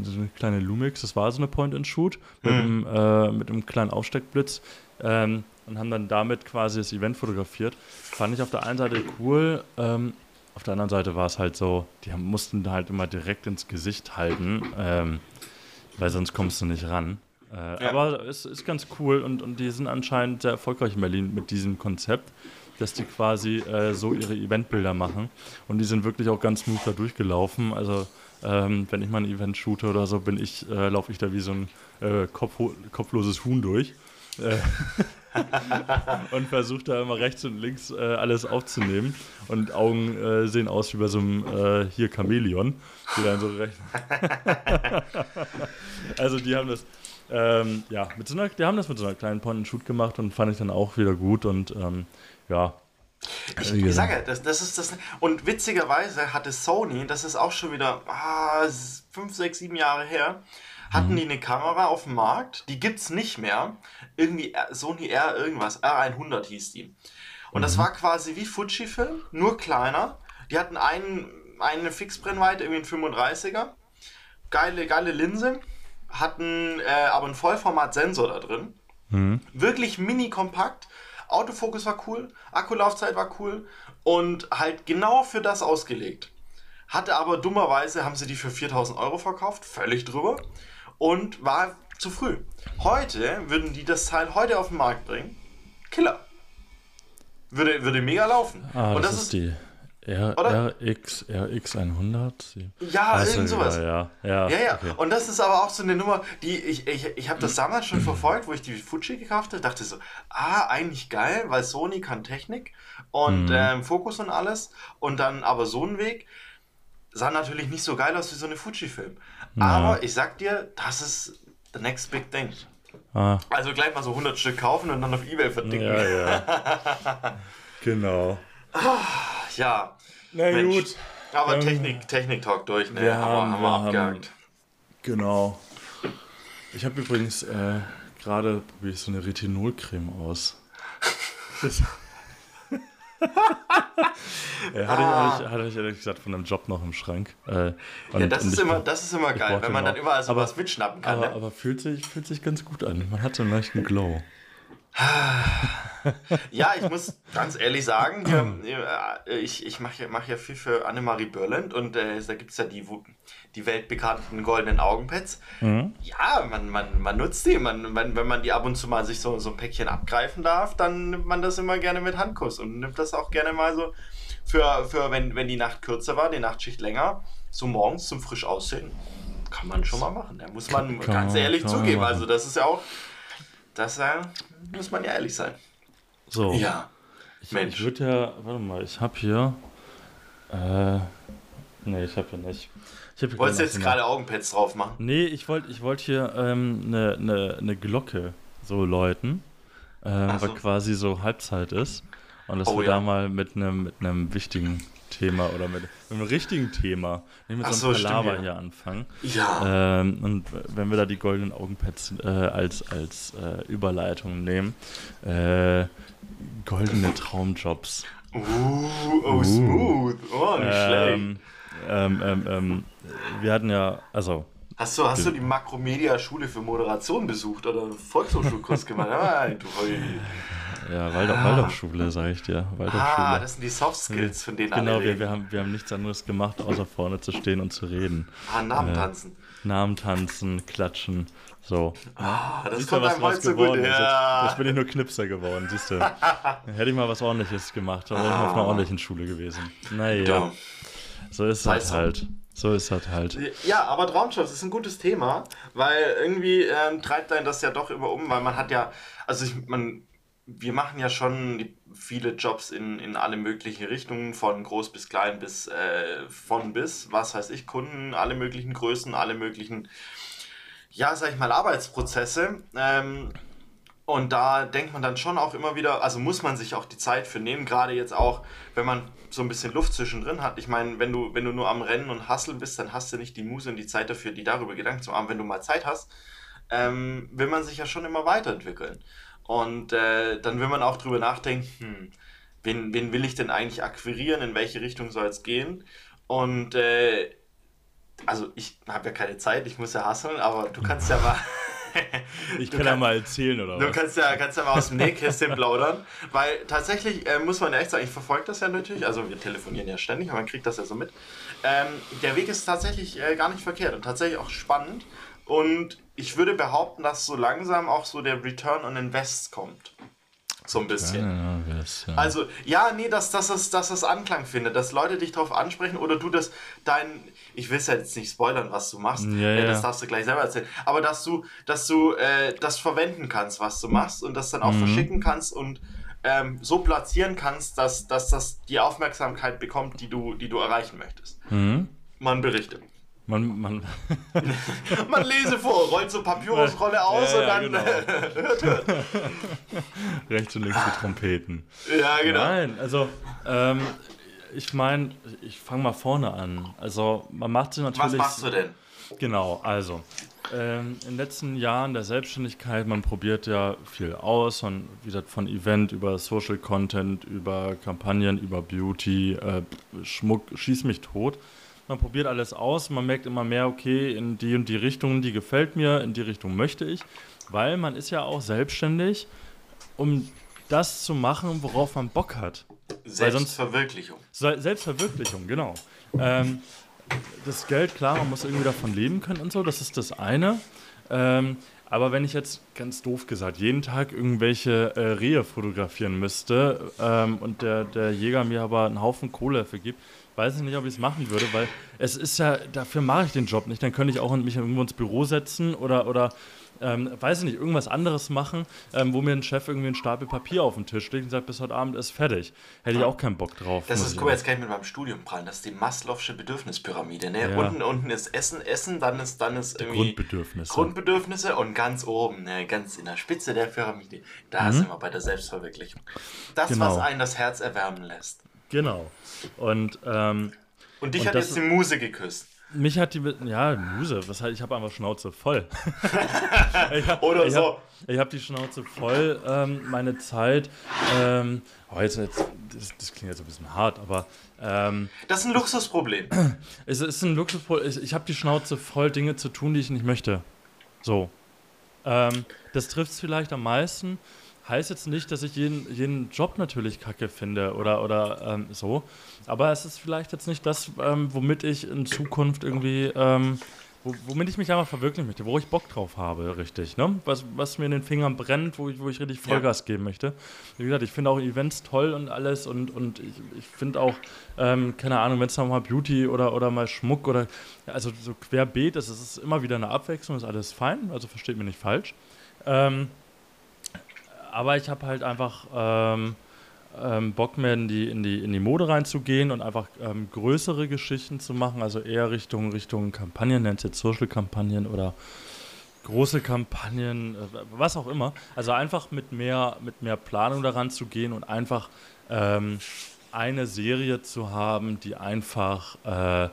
so eine kleine Lumix, das war so eine Point-and-Shoot mit, einem, äh, mit einem kleinen Aufsteckblitz ähm, und haben dann damit quasi das Event fotografiert. Fand ich auf der einen Seite cool, ähm, auf der anderen Seite war es halt so, die haben, mussten halt immer direkt ins Gesicht halten, ähm, weil sonst kommst du nicht ran. Äh, ja. Aber es ist ganz cool und, und die sind anscheinend sehr erfolgreich in Berlin mit diesem Konzept, dass die quasi äh, so ihre Eventbilder machen. Und die sind wirklich auch ganz smooth da durchgelaufen. Also ähm, wenn ich mal ein Event shoote oder so, bin ich, äh, laufe ich da wie so ein äh, kopf kopfloses Huhn durch. Und versucht da immer rechts und links äh, alles aufzunehmen. Und Augen äh, sehen aus wie bei so einem äh, hier Chamäleon, die dann so recht. also die haben das, ähm, ja, mit so einer, die haben das mit so einer kleinen Point-and-Shoot gemacht und fand ich dann auch wieder gut und ähm, ja.
Ich, ich sage, das, das ist das. Und witzigerweise hatte Sony, das ist auch schon wieder ah, fünf, sechs, sieben Jahre her, hatten mhm. die eine Kamera auf dem Markt, die gibt es nicht mehr. Irgendwie Sony R irgendwas, R100 hieß die. Und mhm. das war quasi wie Fujifilm, nur kleiner. Die hatten einen, eine Fixbrennweite, irgendwie ein 35er. Geile, geile Linse. Hatten äh, aber einen Vollformat-Sensor da drin. Mhm. Wirklich mini kompakt. Autofokus war cool, Akkulaufzeit war cool und halt genau für das ausgelegt. Hatte aber dummerweise, haben sie die für 4000 Euro verkauft, völlig drüber und war zu früh. Heute würden die das Teil heute auf den Markt bringen. Killer. Würde, würde mega laufen.
Ah, und das, das ist, die R, RX, RX 100?
Ja, also, irgend sowas.
Ja, ja.
Ja, ja. ja. Okay. Und das ist aber auch so eine Nummer, die ich, ich, ich habe das damals schon verfolgt, wo ich die Fuji gekauft habe, dachte so, ah, eigentlich geil, weil Sony kann Technik und mhm. ähm, Fokus und alles. Und dann aber so ein Weg sah natürlich nicht so geil aus wie so eine Fuji-Film. Ja. Aber ich sag dir, das ist the next big thing. Ah. Also gleich mal so 100 Stück kaufen und dann auf Ebay verdicken.
Ja, ja. genau.
ja.
Na Mensch. gut.
Aber ähm, Technik, Technik-Talk durch, ne?
Wir haben, haben wir abgehakt. Genau. Ich habe übrigens äh, gerade probiere ich so eine Retinolcreme aus. ja, hatte, ah. ich, hatte, ich, ehrlich gesagt von einem Job noch im Schrank. Äh,
ja, das ist, immer, das ist immer geil, wenn man dann überall sowas aber, mitschnappen kann.
Aber,
ne?
aber fühlt, sich, fühlt sich ganz gut an. Man hat so einen leichten Glow.
Ja, ich muss ganz ehrlich sagen, äh, ich, ich mache mach ja viel für Annemarie Börland und äh, da gibt es ja die, die weltbekannten goldenen Augenpads. Mhm. Ja, man, man, man nutzt die. Man, man, wenn man die ab und zu mal sich so, so ein Päckchen abgreifen darf, dann nimmt man das immer gerne mit Handkuss und nimmt das auch gerne mal so für, für wenn, wenn die Nacht kürzer war, die Nachtschicht länger, so morgens zum frisch aussehen. Kann man schon mal machen. Da muss man kann, ganz ehrlich zugeben. Also, das ist ja auch, das äh, muss man ja ehrlich sein.
So.
Ja.
Ich, Mensch. Ich würde ja, warte mal, ich habe hier. Äh, nee, ich habe ja nicht.
Ich Wolltest du jetzt gerade Augenpads drauf machen?
Nee, ich wollte ich wollt hier eine ähm, ne, ne, ne Glocke so läuten, äh, so. weil quasi so Halbzeit ist. Und dass oh, wir ja. da mal mit einem mit wichtigen Thema oder mit, mit einem richtigen Thema, nicht mit Ach so einem Palaver ja. hier anfangen.
Ja.
Ähm, und wenn wir da die goldenen Augenpads äh, als, als äh, Überleitung nehmen, äh, goldene Traumjobs.
Uh, oh, uh. smooth. Oh, nicht ähm, schlecht.
Ähm, ähm, ähm, wir hatten ja, also.
Hast du, hast du die Makromedia-Schule für Moderation besucht oder Volkshochschulkurs gemacht? Nein, du
ja, Waldorf, ah. Waldorfschule, sage ich dir.
Ah, das sind die Soft Skills, von denen
Genau, wir, wir, haben, wir haben nichts anderes gemacht, außer vorne zu stehen und zu reden.
Ah, Namen tanzen.
Äh, Namen tanzen, klatschen, so.
Ah, das Siehst kommt einem heute so gut. Ja.
Jetzt, jetzt, bin ich nur Knipser geworden, siehst du. Hätte ich mal was ordentliches gemacht, dann wäre ich ah. auf einer ordentlichen Schule gewesen. Naja. So ist das halt. So ist das halt.
Ja, aber Traumjobs ist ein gutes Thema, weil irgendwie ähm, treibt einen das ja doch immer um, weil man hat ja, also ich, man, wir machen ja schon viele Jobs in, in alle möglichen Richtungen, von groß bis klein bis äh, von bis, was weiß ich, Kunden, alle möglichen Größen, alle möglichen, ja, sag ich mal, Arbeitsprozesse. Ähm, und da denkt man dann schon auch immer wieder, also muss man sich auch die Zeit für nehmen, gerade jetzt auch, wenn man so ein bisschen Luft zwischendrin hat. Ich meine, wenn du, wenn du nur am Rennen und Hasseln bist, dann hast du nicht die Muse und die Zeit dafür, die darüber Gedanken zu haben. Wenn du mal Zeit hast, ähm, will man sich ja schon immer weiterentwickeln. Und äh, dann will man auch drüber nachdenken, hm, wen, wen will ich denn eigentlich akquirieren, in welche Richtung soll es gehen? Und äh, also ich habe ja keine Zeit, ich muss ja hasseln, aber du kannst ja mal
ich kann, kann ja mal erzählen, oder
du was? Du kannst ja, kannst ja mal aus dem Nähkästchen plaudern, weil tatsächlich äh, muss man echt sagen, ich verfolge das ja natürlich, also wir telefonieren ja ständig, aber man kriegt das ja so mit. Ähm, der Weg ist tatsächlich äh, gar nicht verkehrt und tatsächlich auch spannend und ich würde behaupten, dass so langsam auch so der Return on Invest kommt. So ein bisschen. Ja, ja, ja. Also, ja, nee, dass, dass, es, dass es Anklang findet, dass Leute dich darauf ansprechen oder du das dein. Ich will es ja jetzt nicht spoilern, was du machst. Ja, äh, das darfst du gleich selber erzählen. Aber dass du, dass du äh, das verwenden kannst, was du machst und das dann auch mhm. verschicken kannst und ähm, so platzieren kannst, dass, dass das die Aufmerksamkeit bekommt, die du, die du erreichen möchtest. Mhm. Man berichtet.
Man, man,
man lese vor, rollt so Papyrusrolle aus ja, und dann genau. hört, hört.
Rechts und links die Trompeten.
Ja, genau.
Nein, also ähm, ich meine, ich fange mal vorne an. Also man macht sich natürlich. Was
machst du denn?
Genau, also ähm, in den letzten Jahren der Selbstständigkeit, man probiert ja viel aus, von, wie gesagt, von Event über Social Content, über Kampagnen, über Beauty, äh, Schmuck, schieß mich tot man probiert alles aus, man merkt immer mehr, okay, in die und die Richtung, die gefällt mir, in die Richtung möchte ich, weil man ist ja auch selbstständig, um das zu machen, worauf man Bock hat.
Selbstverwirklichung.
Sonst, Selbstverwirklichung, genau. Ähm, das Geld, klar, man muss irgendwie davon leben können und so, das ist das eine. Ähm, aber wenn ich jetzt ganz doof gesagt jeden Tag irgendwelche äh, Rehe fotografieren müsste ähm, und der, der Jäger mir aber einen Haufen Kohle vergibt, weiß ich nicht, ob ich es machen würde, weil es ist ja, dafür mache ich den Job nicht. Dann könnte ich auch mich irgendwo ins Büro setzen oder, oder ähm, weiß ich nicht, irgendwas anderes machen, ähm, wo mir ein Chef irgendwie einen Stapel Papier auf den Tisch legt und sagt, bis heute Abend ist fertig. Hätte ich auch keinen Bock drauf.
Das ist, guck mal, jetzt kann ich mit meinem Studium prallen. Das ist die Maslow'sche Bedürfnispyramide. Ne? Ja. Unten, unten ist Essen, Essen, dann ist, dann ist irgendwie
Grundbedürfnisse.
Grundbedürfnisse und ganz oben, ne, ganz in der Spitze der Pyramide, da mhm. sind wir bei der Selbstverwirklichung. Das, genau. was einen das Herz erwärmen lässt.
Genau. Und, ähm,
und dich und hat jetzt die Muse geküsst.
Mich hat die, ja, Muse, was halt, ich habe einfach Schnauze voll.
hab, Oder
ich
so.
Hab, ich habe die Schnauze voll, ähm, meine Zeit. Ähm, oh, jetzt, jetzt, das, das, klingt jetzt ein bisschen hart, aber. Ähm,
das ist ein Luxusproblem.
Es ist ein Luxusproblem. Ich, ich habe die Schnauze voll, Dinge zu tun, die ich nicht möchte. So. Ähm, das trifft es vielleicht am meisten heißt jetzt nicht, dass ich jeden, jeden Job natürlich kacke finde oder, oder ähm, so. Aber es ist vielleicht jetzt nicht das, ähm, womit ich in Zukunft irgendwie, ähm, womit ich mich einfach verwirklichen möchte, wo ich Bock drauf habe, richtig. Ne? Was, was mir in den Fingern brennt, wo ich, wo ich richtig Vollgas ja. geben möchte. Wie gesagt, ich finde auch Events toll und alles und, und ich, ich finde auch, ähm, keine Ahnung, wenn es mal Beauty oder, oder mal Schmuck oder, also so querbeet ist, es ist immer wieder eine Abwechslung, ist alles fein, also versteht mich nicht falsch. Ähm, aber ich habe halt einfach ähm, ähm, Bock mehr in die, in, die, in die Mode reinzugehen und einfach ähm, größere Geschichten zu machen, also eher Richtung, Richtung Kampagnen, nennt es jetzt Social-Kampagnen oder große Kampagnen, äh, was auch immer. Also einfach mit mehr, mit mehr Planung daran zu gehen und einfach ähm, eine Serie zu haben, die einfach äh,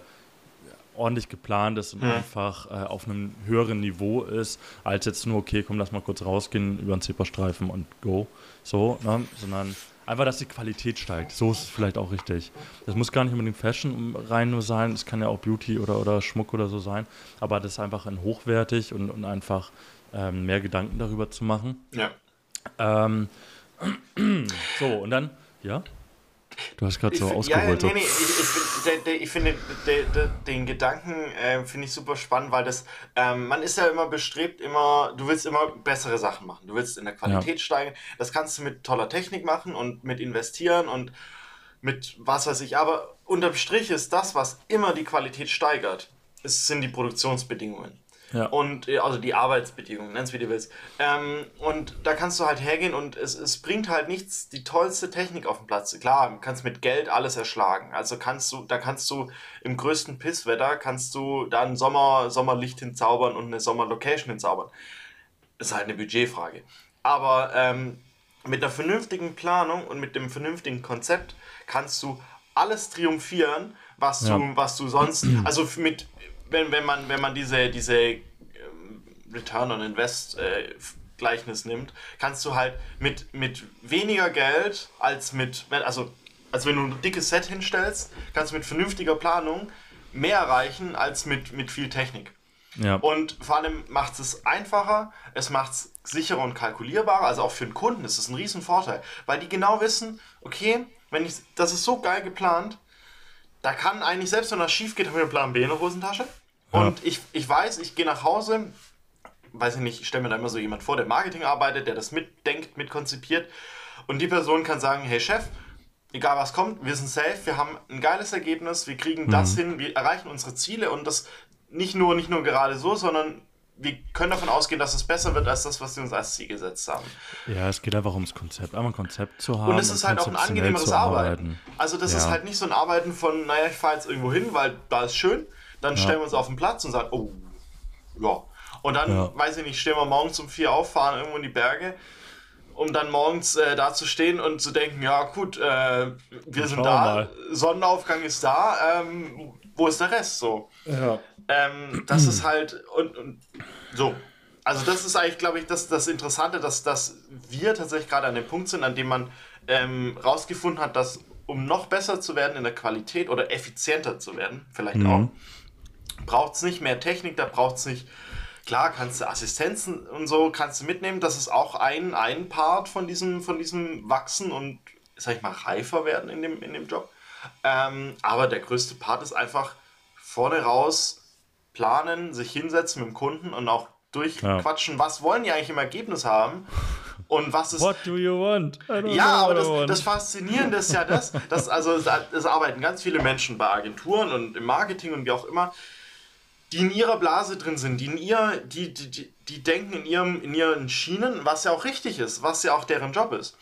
ordentlich geplant ist und ja. einfach äh, auf einem höheren Niveau ist, als jetzt nur, okay, komm, lass mal kurz rausgehen über den Zebrastreifen und go. So, ne? sondern einfach, dass die Qualität steigt. So ist es vielleicht auch richtig. Das muss gar nicht unbedingt Fashion rein nur sein, es kann ja auch Beauty oder, oder Schmuck oder so sein, aber das ist einfach in hochwertig und, und einfach ähm, mehr Gedanken darüber zu machen.
Ja.
Ähm, so, und dann, ja? Du hast gerade so ausgeholt.
Ja, nee, nee, ich, ich, ich finde den Gedanken äh, finde ich super spannend, weil das, ähm, man ist ja immer bestrebt, immer, du willst immer bessere Sachen machen. Du willst in der Qualität ja. steigen. Das kannst du mit toller Technik machen und mit investieren und mit was weiß ich. Aber unterm Strich ist das, was immer die Qualität steigert, es sind die Produktionsbedingungen.
Ja.
Und äh, also die Arbeitsbedingungen, nenn's wie du willst. Ähm, und da kannst du halt hergehen und es, es bringt halt nichts, die tollste Technik auf den Platz. Klar, du kannst mit Geld alles erschlagen. Also kannst du, da kannst du im größten Pisswetter kannst du da ein Sommer, Sommerlicht hinzaubern und eine Sommerlocation hinzaubern. Das ist halt eine Budgetfrage. Aber ähm, mit einer vernünftigen Planung und mit dem vernünftigen Konzept kannst du alles triumphieren, was ja. du, was du sonst, also mit wenn, wenn, man, wenn man diese, diese ähm, Return on Invest äh, Gleichnis nimmt, kannst du halt mit, mit weniger Geld als mit, also als wenn du ein dickes Set hinstellst, kannst du mit vernünftiger Planung mehr erreichen als mit, mit viel Technik.
Ja.
Und vor allem macht es einfacher, es macht es sicherer und kalkulierbarer, also auch für den Kunden ist es ein riesen Vorteil, weil die genau wissen, okay, wenn ich, das ist so geil geplant, da kann eigentlich selbst wenn das schief geht, haben wir einen Plan B in der Hosentasche. Und ich, ich weiß, ich gehe nach Hause, weiß ich nicht, ich stelle mir da immer so jemand vor, der Marketing arbeitet, der das mitdenkt, mitkonzipiert. Und die Person kann sagen, hey Chef, egal was kommt, wir sind safe, wir haben ein geiles Ergebnis, wir kriegen mhm. das hin, wir erreichen unsere Ziele und das nicht nur, nicht nur gerade so, sondern wir können davon ausgehen, dass es besser wird als das, was sie uns als Ziel gesetzt haben.
Ja, es geht einfach ums Konzept, einmal ein Konzept zu haben.
Und es ist halt auch ein angenehmeres Arbeiten. Also das ja. ist halt nicht so ein Arbeiten von, naja, ich fahre jetzt irgendwo hin, weil da ist schön, dann ja. stellen wir uns auf den Platz und sagen, oh, ja. Und dann, ja. weiß ich nicht, stehen wir morgens um vier auf, fahren irgendwo in die Berge, um dann morgens äh, da zu stehen und zu denken, ja gut, äh, wir sind da, Sonnenaufgang ist da, ähm, wo ist der Rest so? Ja. Ähm, das ist halt und, und so. Also das ist eigentlich, glaube ich, das, das Interessante, dass, dass wir tatsächlich gerade an dem Punkt sind, an dem man ähm, rausgefunden hat, dass um noch besser zu werden in der Qualität oder effizienter zu werden, vielleicht mhm. auch, braucht es nicht mehr Technik, da braucht es nicht, klar, kannst du Assistenzen und so kannst du mitnehmen, das ist auch ein, ein Part von diesem, von diesem Wachsen und, sag ich mal, reifer werden in dem, in dem Job. Ähm, aber der größte Part ist einfach vorne raus planen, sich hinsetzen mit dem Kunden und auch durchquatschen, ja. was wollen die eigentlich im Ergebnis haben und was ist.
What do you want?
Ja, aber das, das, Faszinierende ist ja das, dass also es arbeiten ganz viele Menschen bei Agenturen und im Marketing und wie auch immer, die in ihrer Blase drin sind, die in ihr, die, die, die, die denken in ihrem, in ihren Schienen, was ja auch richtig ist, was ja auch deren Job ist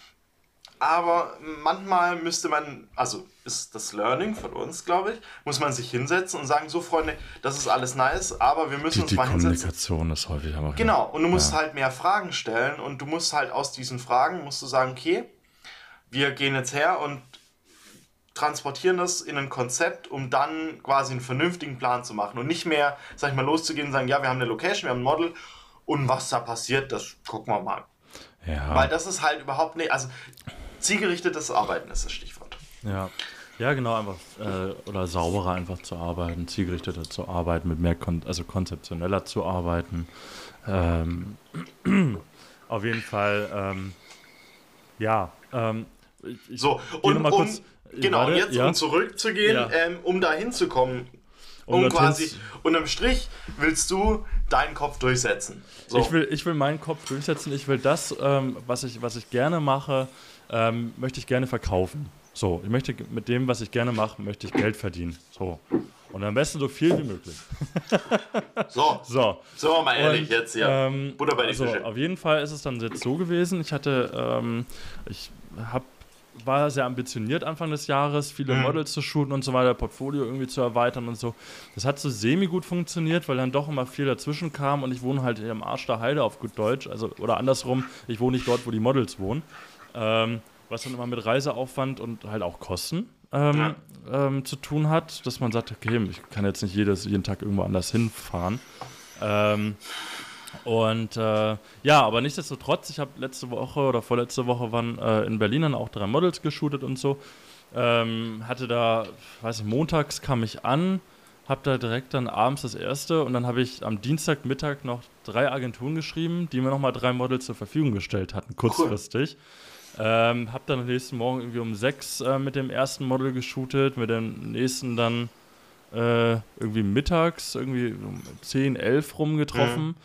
aber manchmal müsste man, also ist das Learning von uns, glaube ich, muss man sich hinsetzen und sagen, so Freunde, das ist alles nice, aber wir müssen
die,
uns
die
mal
Kommunikation ist häufig
aber Genau, und du musst ja. halt mehr Fragen stellen und du musst halt aus diesen Fragen, musst du sagen, okay, wir gehen jetzt her und transportieren das in ein Konzept, um dann quasi einen vernünftigen Plan zu machen und nicht mehr, sag ich mal, loszugehen und sagen, ja, wir haben eine Location, wir haben ein Model und was da passiert, das gucken wir mal. Ja. Weil das ist halt überhaupt nicht, also zielgerichtetes Arbeiten ist das Stichwort.
Ja. Ja, genau, einfach äh, oder sauberer einfach zu arbeiten, zielgerichteter zu arbeiten, mit mehr kon also konzeptioneller zu arbeiten. Ähm, auf jeden Fall, ähm, ja. Ähm,
ich, so, und um, kurz, genau, warte, jetzt ja? um zurückzugehen, ja. ähm, um da hinzukommen, um, um quasi, unterm Strich willst du deinen Kopf durchsetzen.
So. Ich, will, ich will meinen Kopf durchsetzen, ich will das, ähm, was, ich, was ich gerne mache, ähm, möchte ich gerne verkaufen. So, ich möchte mit dem, was ich gerne mache, möchte ich Geld verdienen. So. Und am besten so viel wie möglich.
so. So. So, mal ehrlich Und, jetzt, ja.
Ähm, Butter bei also, Auf jeden Fall ist es dann jetzt so gewesen. Ich hatte, ähm, ich habe war sehr ambitioniert Anfang des Jahres, viele mhm. Models zu shooten und so weiter, Portfolio irgendwie zu erweitern und so. Das hat so semi gut funktioniert, weil dann doch immer viel dazwischen kam und ich wohne halt im Arsch der Heide auf gut Deutsch, also oder andersrum, ich wohne nicht dort, wo die Models wohnen. Ähm, was dann immer mit Reiseaufwand und halt auch Kosten ähm, ja. ähm, zu tun hat, dass man sagt, okay, ich kann jetzt nicht jedes, jeden Tag irgendwo anders hinfahren. Ähm, und äh, ja, aber nichtsdestotrotz, ich habe letzte Woche oder vorletzte Woche waren äh, in Berlin dann auch drei Models geshootet und so. Ähm, hatte da, weiß ich, montags kam ich an, habe da direkt dann abends das erste und dann habe ich am Dienstagmittag noch drei Agenturen geschrieben, die mir nochmal drei Models zur Verfügung gestellt hatten, kurzfristig. Cool. Ähm, hab dann am nächsten Morgen irgendwie um sechs äh, mit dem ersten Model geshootet, mit dem nächsten dann äh, irgendwie mittags, irgendwie um 10, 11 rumgetroffen. Mhm.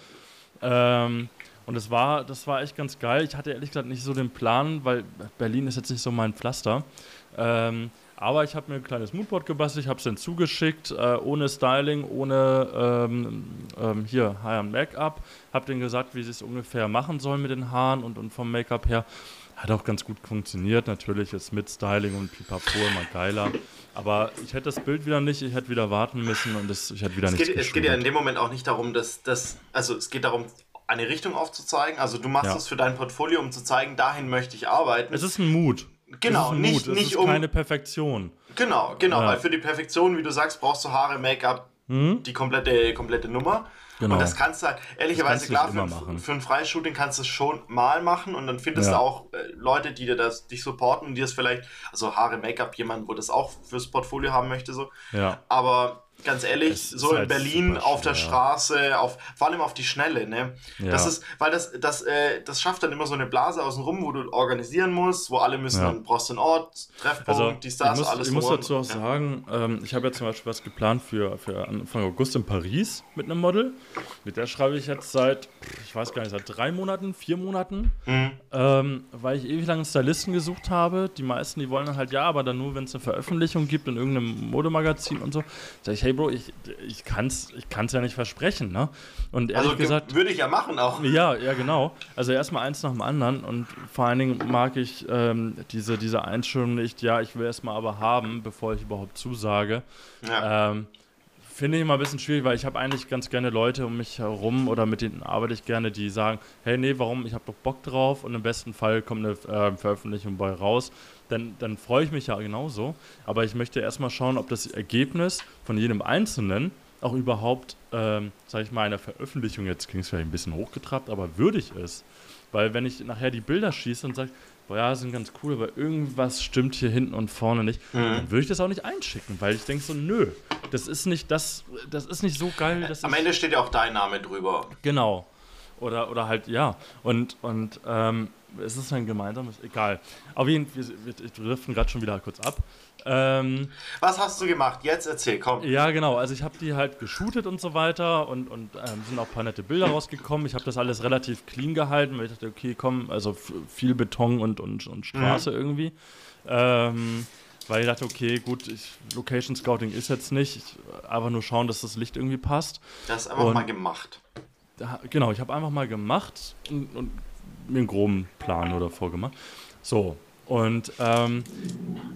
Ähm, und das war, das war echt ganz geil. Ich hatte ehrlich gesagt nicht so den Plan, weil Berlin ist jetzt nicht so mein Pflaster. Ähm, aber ich habe mir ein kleines Moodboard gebastelt, ich habe es dann zugeschickt, äh, ohne Styling, ohne ähm, ähm, hier und Make-up. Habe denen gesagt, wie sie es ungefähr machen sollen mit den Haaren und, und vom Make-up her. Hat auch ganz gut funktioniert. Natürlich ist mit Styling und Pipapo immer geiler. Aber ich hätte das Bild wieder nicht, ich hätte wieder warten müssen und das, ich hätte wieder
nicht. Es geht ja in dem Moment auch nicht darum, dass das, also es geht darum, eine Richtung aufzuzeigen. Also du machst ja. es für dein Portfolio, um zu zeigen, dahin möchte ich arbeiten.
Es ist ein Mut.
Genau, ein nicht,
Mut.
nicht
es ist um. keine Perfektion.
Genau, genau, ja. weil für die Perfektion, wie du sagst, brauchst du Haare, Make-up, hm? die komplette, komplette Nummer. Genau. Und das kannst du halt, ehrlicherweise, klar, für, für, ein freies Shooting kannst du es schon mal machen und dann findest ja. du auch äh, Leute, die dir das, dich supporten, die es vielleicht, also Haare, Make-up, jemand, wo das auch fürs Portfolio haben möchte, so.
Ja.
Aber ganz ehrlich, so in halt Berlin auf der Straße, auf, vor allem auf die Schnelle, ne? Ja. Das ist, weil das, das, äh, das schafft dann immer so eine Blase außenrum, wo du organisieren musst, wo alle müssen, ja. dann brauchst du einen Ort, Treffpunkt, also,
ich muss, alles. Ich muss dazu auch ja. sagen, ähm, ich habe ja zum Beispiel was geplant für, für Anfang August in Paris mit einem Model. Mit der schreibe ich jetzt seit, ich weiß gar nicht, seit drei Monaten, vier Monaten, mhm. ähm, weil ich ewig lange Stylisten gesucht habe. Die meisten, die wollen dann halt, ja, aber dann nur, wenn es eine Veröffentlichung gibt in irgendeinem Modemagazin und so. Ich, hey Bro, ich, ich kann es ich kann's ja nicht versprechen, ne? Und
ehrlich also, gesagt. Würde ich ja machen auch.
Ja, ja, genau. Also erstmal eins nach dem anderen und vor allen Dingen mag ich ähm, diese, diese Einstellung nicht, ja, ich will erstmal aber haben, bevor ich überhaupt zusage. Ja. Ähm, finde ich immer ein bisschen schwierig, weil ich habe eigentlich ganz gerne Leute um mich herum oder mit denen arbeite ich gerne, die sagen, hey, nee, warum, ich habe doch Bock drauf und im besten Fall kommt eine äh, Veröffentlichung bei raus. Dann, dann freue ich mich ja genauso. Aber ich möchte erstmal schauen, ob das Ergebnis von jedem Einzelnen auch überhaupt, ähm, sage ich mal, einer Veröffentlichung, jetzt klingt es vielleicht ein bisschen hochgetrabt, aber würdig ist. Weil wenn ich nachher die Bilder schieße und sage, boah, ja, sind ganz cool, aber irgendwas stimmt hier hinten und vorne nicht, mhm. dann würde ich das auch nicht einschicken, weil ich denke so, nö, das ist nicht das, das ist nicht so geil.
Am Ende steht ja auch dein Name drüber.
Genau. Oder, oder halt, ja. Und, und ähm, es ist ein gemeinsames, egal. Auf jeden Fall, wir, wir driften gerade schon wieder kurz ab. Ähm,
Was hast du gemacht? Jetzt erzähl, komm.
Ja, genau. Also ich habe die halt geshootet und so weiter und, und ähm, sind auch ein paar nette Bilder rausgekommen. Ich habe das alles relativ clean gehalten, weil ich dachte, okay, komm, also viel Beton und, und, und Straße mhm. irgendwie. Ähm, weil ich dachte, okay, gut, ich, Location Scouting ist jetzt nicht, ich, einfach nur schauen, dass das Licht irgendwie passt.
Das einfach und, mal gemacht.
Genau, ich habe einfach mal gemacht und, und, mir einen groben Plan oder vorgemacht. So, und ähm,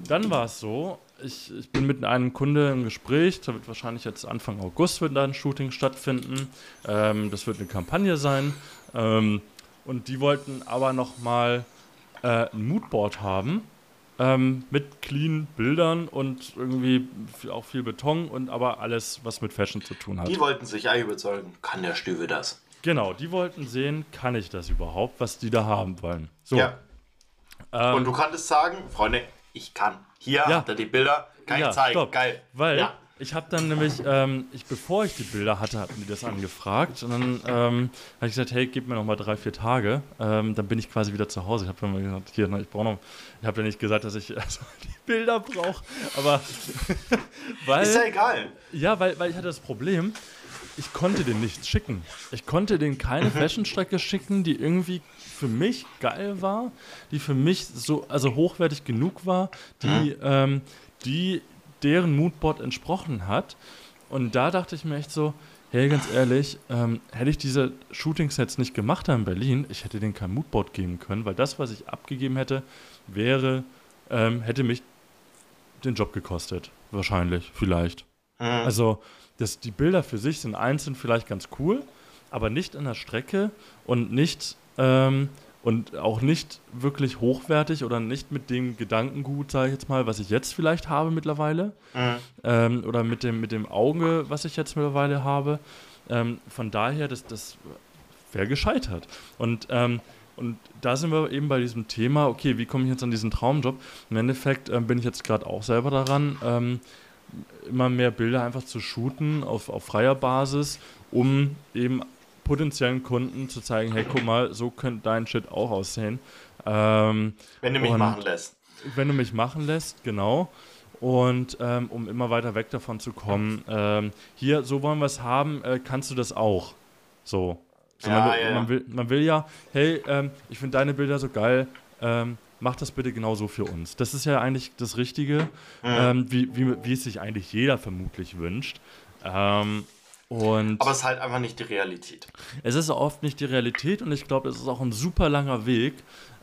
dann war es so, ich, ich, bin mit einem Kunde im Gespräch, da wird wahrscheinlich jetzt Anfang August wird da ein Shooting stattfinden. Ähm, das wird eine Kampagne sein. Ähm, und die wollten aber nochmal äh, ein Moodboard haben ähm, mit clean Bildern und irgendwie auch viel Beton und aber alles, was mit Fashion zu tun hat.
Die wollten sich ja überzeugen, kann der Stüwe das?
Genau, die wollten sehen, kann ich das überhaupt, was die da haben wollen.
So. Ja. Ähm, und du kanntest sagen, Freunde, ich kann. Hier ja. habt ihr die Bilder, kann ja, ich zeigen. Stopp. Geil.
Weil ja. ich habe dann nämlich, ähm, ich, bevor ich die Bilder hatte, hatten die das angefragt. Und dann ähm, habe ich gesagt, hey, gib mir noch mal drei, vier Tage. Ähm, dann bin ich quasi wieder zu Hause. Ich habe dann mal gesagt, hier, ich brauche noch. Ich habe ja nicht gesagt, dass ich also, die Bilder brauche. Aber
weil. Ist ja egal.
Ja, weil, weil ich hatte das Problem ich konnte den nichts schicken. Ich konnte den keine mhm. Fashion-Strecke schicken, die irgendwie für mich geil war, die für mich so, also hochwertig genug war, die, mhm. ähm, die deren Moodboard entsprochen hat. Und da dachte ich mir echt so, hey, ganz ehrlich, ähm, hätte ich diese Shooting-Sets nicht gemacht in Berlin, ich hätte denen kein Moodboard geben können, weil das, was ich abgegeben hätte, wäre, ähm, hätte mich den Job gekostet. Wahrscheinlich, vielleicht. Mhm. Also, das, die Bilder für sich sind einzeln vielleicht ganz cool, aber nicht in der Strecke und nicht ähm, und auch nicht wirklich hochwertig oder nicht mit dem Gedankengut, sage ich jetzt mal, was ich jetzt vielleicht habe mittlerweile. Mhm. Ähm, oder mit dem, mit dem Auge, was ich jetzt mittlerweile habe. Ähm, von daher, das, das wäre gescheitert. Und, ähm, und da sind wir eben bei diesem Thema, okay, wie komme ich jetzt an diesen Traumjob? Im Endeffekt ähm, bin ich jetzt gerade auch selber daran, ähm, immer mehr Bilder einfach zu shooten auf, auf freier Basis, um eben potenziellen Kunden zu zeigen, hey, guck mal, so könnte dein Shit auch aussehen. Ähm,
wenn du mich machen lässt.
Wenn du mich machen lässt, genau. Und ähm, um immer weiter weg davon zu kommen, ähm, hier, so wollen wir es haben, äh, kannst du das auch. So. so ja, man, ja, man, will, man will ja, hey, ähm, ich finde deine Bilder so geil, ähm, mach das bitte genauso für uns. Das ist ja eigentlich das Richtige, ähm, wie, wie, wie, es sich eigentlich jeder vermutlich wünscht. Ähm, und
Aber es ist halt einfach nicht die Realität.
Es ist oft nicht die Realität und ich glaube, es ist auch ein super langer Weg.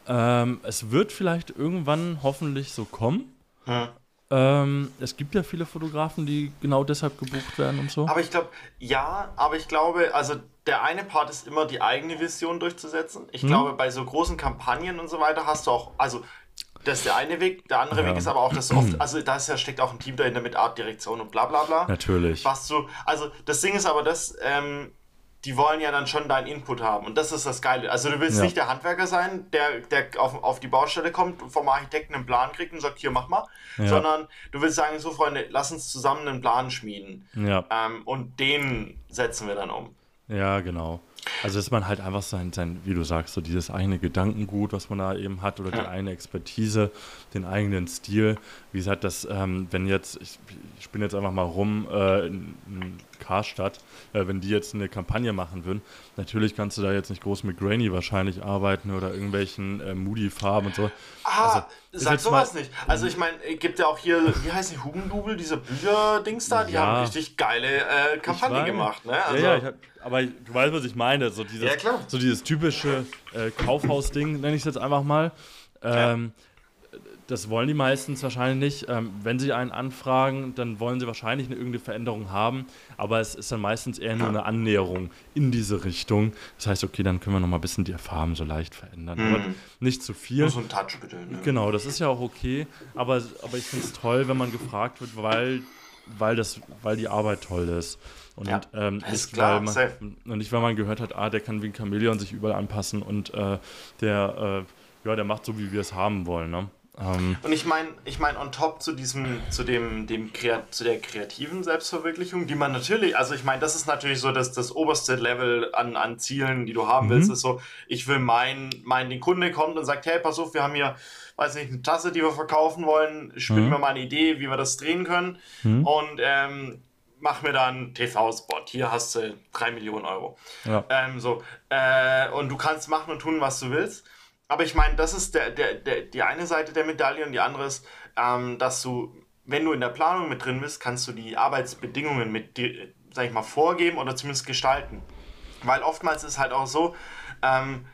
Ähm, es wird vielleicht irgendwann hoffentlich so kommen. Hm. Ähm, es gibt ja viele Fotografen, die genau deshalb gebucht werden und so.
Aber ich glaube, ja, aber ich glaube, also der eine Part ist immer die eigene Vision durchzusetzen. Ich hm. glaube, bei so großen Kampagnen und so weiter hast du auch, also das ist der eine Weg. Der andere ja. Weg ist aber auch, dass oft, also da ist ja, steckt auch ein Team dahinter mit Art, Direktion und bla bla bla.
Natürlich.
Was du, also das Ding ist aber das, ähm, die wollen ja dann schon deinen Input haben. Und das ist das Geile. Also du willst
Ja.
nicht der Handwerker sein, der, der auf, auf die Baustelle kommt, vom Architekten einen Plan kriegt und sagt, hier, mach mal.
Ja.
Sondern du willst sagen, so Freunde, lass uns zusammen einen Plan schmieden.
Ja.
Ähm, und den setzen wir dann um.
Ja, genau. Also dass man halt einfach sein, sein, wie du sagst, so dieses eigene Gedankengut, was man da eben hat, oder die
Ja.
eigene Expertise, den eigenen Stil. Wie gesagt, das, ähm, wenn jetzt, ich, ich spinne jetzt einfach mal rum, äh, in, in Karstadt, äh, wenn die jetzt eine Kampagne machen würden, natürlich kannst du da jetzt nicht groß mit Grainy wahrscheinlich arbeiten oder irgendwelchen äh, Moody-Farben und so.
Ah,
Also,
sag sowas
mal-
nicht. Also ich meine, es gibt ja auch hier, wie heißt die, Hugendubel, diese Bücher-Dings da, die
Ja.
haben richtig geile äh, Kampagne gemacht, ne? Also,
ja, ja, ich hab, aber ich- du weißt, was ich meine. So dieses,
Ja, klar.
So dieses typische äh, Kaufhaus-Ding, nenne ich es jetzt einfach mal. Ähm, Das wollen die meistens wahrscheinlich nicht. Ähm, wenn sie einen anfragen, dann wollen sie wahrscheinlich eine irgendeine Veränderung haben. Aber es ist dann meistens eher nur eine Annäherung in diese Richtung. Das heißt, okay, dann können wir noch mal ein bisschen die Farben so leicht verändern. Aber nicht zu viel.
nur so ein Touch bitte. Ne?
Genau, das ist ja auch okay, aber, aber ich finde es toll, wenn man gefragt wird, weil, weil, das, weil die Arbeit toll ist. Und,
Ja,
ähm, nicht,
klar,
weil man, und nicht, weil man gehört hat, ah, der kann wie ein Chamäleon sich überall anpassen und äh, der, äh, ja, der macht so, wie wir es haben wollen. Ne? Ähm,
Und ich meine, ich meine, on top zu diesem, zu dem, dem Kreat zu der kreativen Selbstverwirklichung, die man natürlich, also ich meine, das ist natürlich so das, das oberste Level an, an Zielen, die du haben
Mhm.
willst, ist so, ich will mein, mein, den Kunde kommt und sagt, hey, pass auf, wir haben hier, weiß nicht, eine Tasse, die wir verkaufen wollen, spinnen
Mhm.
wir mal eine Idee, wie wir das drehen können und ähm, mach mir dann TV-Spot. Hier hast du drei Millionen Euro.
ja.
Ähm, so, äh, und du kannst machen und tun, was du willst. Aber ich meine, das ist der, der, der, die eine Seite der Medaille und die andere ist, ähm, dass du, wenn du in der Planung mit drin bist, kannst du die Arbeitsbedingungen mit, dir, sag ich mal, vorgeben oder zumindest gestalten. Weil oftmals ist halt auch so, ähm,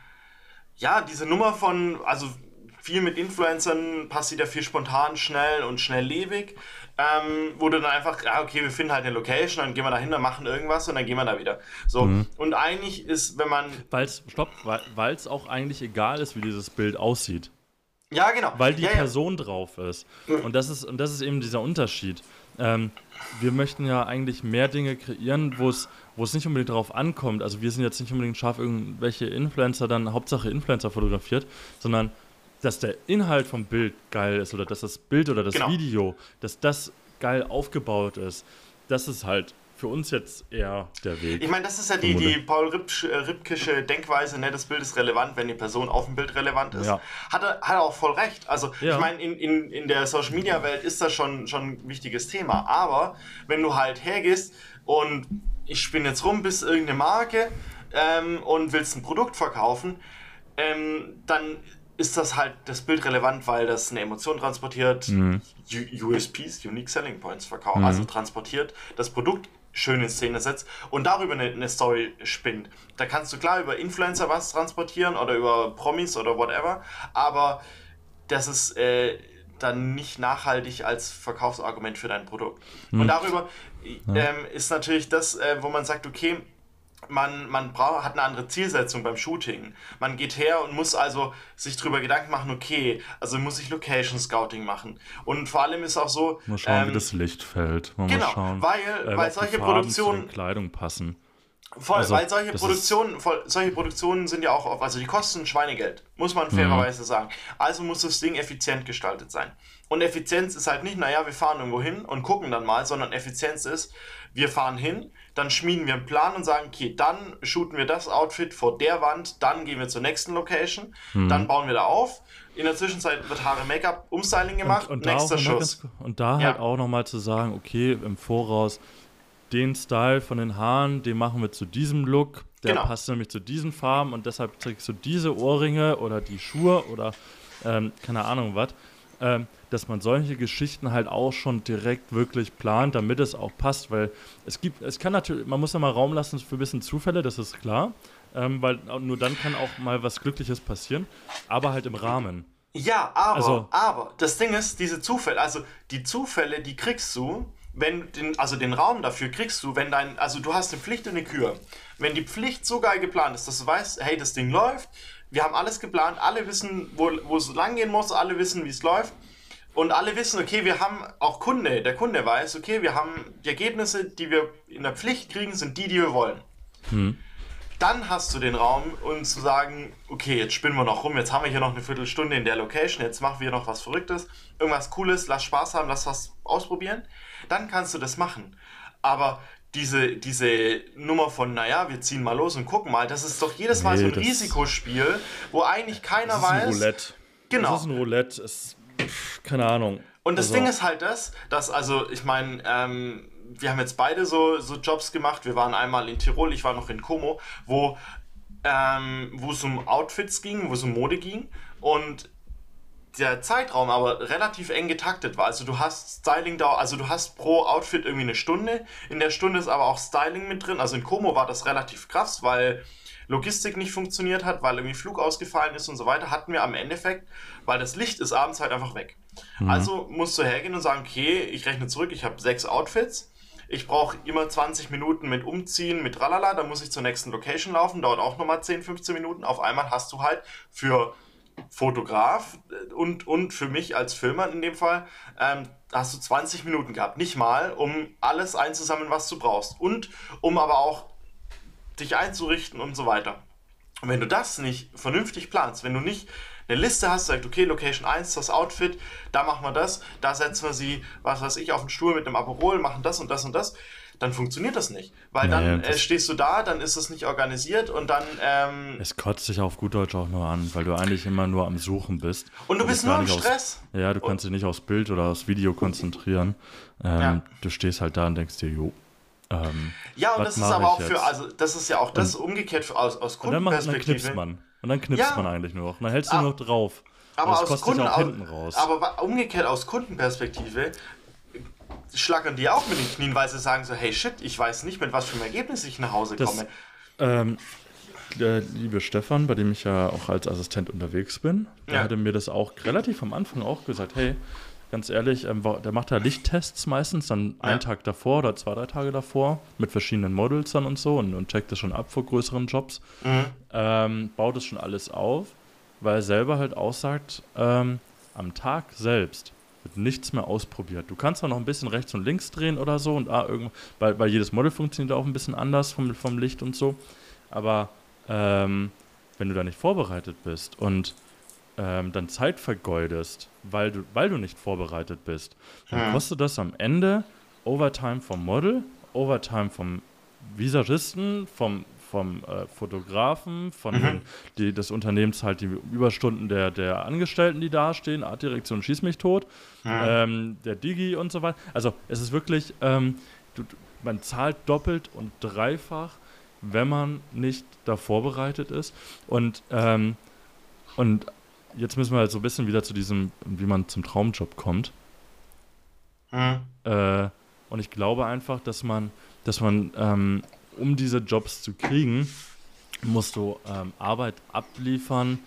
ja, diese Nummer von, also viel mit Influencern passiert ja viel spontan, schnell und schnelllebig, ähm, wo du dann einfach, ja, okay, wir finden halt eine Location, dann gehen wir da hin, dann machen irgendwas und dann gehen wir da wieder. So, und eigentlich ist, wenn man,
Weil's, stopp, weil es auch eigentlich egal ist, wie dieses Bild aussieht.
ja, genau.
Weil die
ja, ja.
Person drauf ist. Und das ist, und das ist eben dieser Unterschied. Ähm, wir möchten ja eigentlich mehr Dinge kreieren, wo es wo es nicht unbedingt darauf ankommt. Also wir sind jetzt nicht unbedingt scharf, irgendwelche Influencer dann, Hauptsache Influencer fotografiert, sondern dass der Inhalt vom Bild geil ist oder dass das Bild oder das
Genau.
Video, dass das geil aufgebaut ist. Das ist halt für uns jetzt eher der Weg.
Ich meine, das ist ja die, die Paul Ripsch, äh, Ripkische Denkweise, ne? das Bild ist relevant, wenn die Person auf dem Bild relevant ist.
Ja.
Hat, er, hat er auch voll recht. Also
Ja.
ich meine, in, in, in der Social Media Welt ist das schon, schon ein wichtiges Thema. Aber wenn du halt hergehst und ich spinne jetzt rum bis irgendeine Marke ähm, und willst ein Produkt verkaufen, ähm, dann ist das halt das Bild relevant, weil das eine Emotion transportiert,
Mhm.
USPs, Unique Selling Points verkauft, also transportiert, das Produkt schön in Szene setzt und darüber eine, eine Story spinnt. Da kannst du klar über Influencer was transportieren oder über Promis oder whatever, aber das ist äh, dann nicht nachhaltig als Verkaufsargument für dein Produkt. Und darüber ähm, ist natürlich das, äh, wo man sagt, okay, man, man braucht, hat eine andere Zielsetzung beim Shooting. Man geht her und muss also sich darüber Gedanken machen, okay, also muss ich Location Scouting machen. Und vor allem ist auch so,
Mal schauen,
ähm,
wie das Licht fällt. Mal
genau,
schauen,
weil-
äh,
weil solche Produktionen-
Kleidung passen.
Voll,
Also,
weil solche Produktionen, voll, solche Produktionen sind ja auch, auf, also die kosten Schweinegeld, muss man
Mhm.
fairerweise sagen. Also muss das Ding effizient gestaltet sein. Und Effizienz ist halt nicht, naja, wir fahren irgendwo hin und gucken dann mal, sondern Effizienz ist, wir fahren hin, dann schmieden wir einen Plan und sagen, okay, dann shooten wir das Outfit vor der Wand, dann gehen wir zur nächsten Location,
Mhm.
dann bauen wir da auf. In der Zwischenzeit wird Haare, Make-up, Umstyling gemacht,
und, da
nächster
auch noch mal
Schuss.
ganz- und da
Ja.
halt auch nochmal zu sagen, okay, im Voraus, den Style von den Haaren, den machen wir zu diesem Look, der
Genau.
passt nämlich zu diesen Farben und deshalb trägst du diese Ohrringe oder die Schuhe oder ähm, keine Ahnung was. Ähm, dass man solche Geschichten halt auch schon direkt wirklich plant, damit es auch passt, weil es gibt, es kann natürlich, man muss ja mal Raum lassen für ein bisschen Zufälle, das ist klar, ähm, weil nur dann kann auch mal was Glückliches passieren, aber halt im Rahmen.
Ja, aber,
Also-
aber, das Ding ist, diese Zufälle, also die Zufälle, die kriegst du, wenn den, also den Raum dafür kriegst du, wenn dein, also du hast eine Pflicht und eine Kür. Wenn die Pflicht so geil geplant ist, dass du weißt, hey, das Ding läuft, wir haben alles geplant, alle wissen, wo, wo es lang gehen muss, alle wissen, wie es läuft. Und alle wissen, okay, wir haben auch Kunde, der Kunde weiß, okay, wir haben die Ergebnisse, die wir in der Pflicht kriegen, sind die, die wir wollen. Dann hast du den Raum, um zu sagen, okay, jetzt spinnen wir noch rum, jetzt haben wir hier noch eine Viertelstunde in der Location, jetzt machen wir noch was Verrücktes, irgendwas Cooles, lass Spaß haben, lass was ausprobieren. Dann kannst du das machen. Aber diese, diese Nummer von, naja, wir ziehen mal los und gucken mal, das ist doch jedes Mal
Nee,
so ein Risikospiel, wo eigentlich keiner
Das ist ein
weiß.
Roulette.
Genau.
Das ist ein Roulette. Es, pff, keine Ahnung.
Und das
Also,
Ding ist halt das, dass, also, ich meine, ähm, wir haben jetzt beide so, so Jobs gemacht. Wir waren einmal in Tirol, ich war noch in Como, wo, ähm, wo es um Outfits ging, wo es um Mode ging. Und der Zeitraum aber relativ eng getaktet war. Also du hast Styling da, also du hast pro Outfit irgendwie eine Stunde. In der Stunde ist aber auch Styling mit drin. Also in Como war das relativ krass, weil Logistik nicht funktioniert hat, weil irgendwie Flug ausgefallen ist und so weiter, hatten wir am Endeffekt, weil das Licht ist abends halt einfach weg. Also musst du hergehen und sagen, okay, ich rechne zurück, ich habe sechs Outfits. Ich brauche immer 20 Minuten mit Umziehen, mit Tralala, dann muss ich zur nächsten Location laufen, dauert auch nochmal 10, 15 Minuten. Auf einmal hast du halt für Fotograf und, und für mich als Filmer in dem Fall, ähm, hast du 20 Minuten gehabt. Nicht mal, um alles einzusammeln, was du brauchst. Und um aber auch dich einzurichten und so weiter. Und wenn du das nicht vernünftig planst, wenn du nicht eine Liste hast, sagt, okay, Location 1, das Outfit, da machen wir das, da setzen wir sie, was weiß ich, auf den Stuhl mit einem Aperol, machen das und das und das, dann funktioniert das nicht. Weil
Naja,
dann äh, stehst du da, dann ist es nicht organisiert und dann, ähm,
Es kotzt sich auf gut Deutsch auch nur an, weil du eigentlich immer nur am Suchen bist.
und du
Und
bist nur im
nicht aus-
Stress.
Ja, du kannst dich nicht aufs Bild oder aufs Video konzentrieren. Ähm,
Ja.
Du stehst halt da und denkst dir, jo. Ähm,
Ja, und das ist aber auch für,
jetzt?
also das ist ja auch das umgekehrt für, aus, aus
und dann, macht, dann
Kundenperspektive.
knipst man. Und dann knipst
Ja.
man eigentlich nur noch. Und dann hältst du
Ah,
nur noch drauf.
Aber
Und
aus Kunden,
dich auch
au-
hinten raus.
aber umgekehrt aus Kundenperspektive schlackern die auch mit den Knien, weil sie sagen so, hey shit, ich weiß nicht, mit was für einem Ergebnis ich nach Hause
Das-
komme.
Ähm, der liebe Stefan, bei dem ich ja auch als Assistent unterwegs bin, der
Ja.
hatte mir das auch relativ am Anfang auch gesagt, hey, ganz ehrlich, ähm, der macht da Lichttests meistens, dann einen Tag davor oder zwei, drei Tage davor mit verschiedenen Models dann und so und, und checkt das schon ab vor größeren Jobs, ähm, baut es schon alles auf, weil er selber halt aussagt, ähm, am Tag selbst wird nichts mehr ausprobiert. Du kannst zwar noch ein bisschen rechts und links drehen oder so und ah, irgend, weil, weil jedes Model funktioniert auch ein bisschen anders vom, vom Licht und so, aber ähm, wenn du da nicht vorbereitet bist und ähm, dann Zeit vergeudest, weil du, weil du nicht vorbereitet bist, dann
Hm.
kostet das am Ende Overtime vom Model, Overtime vom Visagisten, vom, vom äh, Fotografen, von
Mhm.
den, die, des Unternehmens halt die Überstunden der, der Angestellten, die dastehen, Artdirektion schieß mich tot, ähm, der Digi und so weiter. Also es ist wirklich, ähm, du, man zahlt doppelt und dreifach, wenn man nicht da vorbereitet ist. Und, ähm, und jetzt müssen wir halt so ein bisschen wieder zu diesem, wie man zum Traumjob kommt.
Hm.
Äh, und ich glaube einfach, dass man, dass man, ähm, um diese Jobs zu kriegen, musst du ähm, Arbeit abliefern,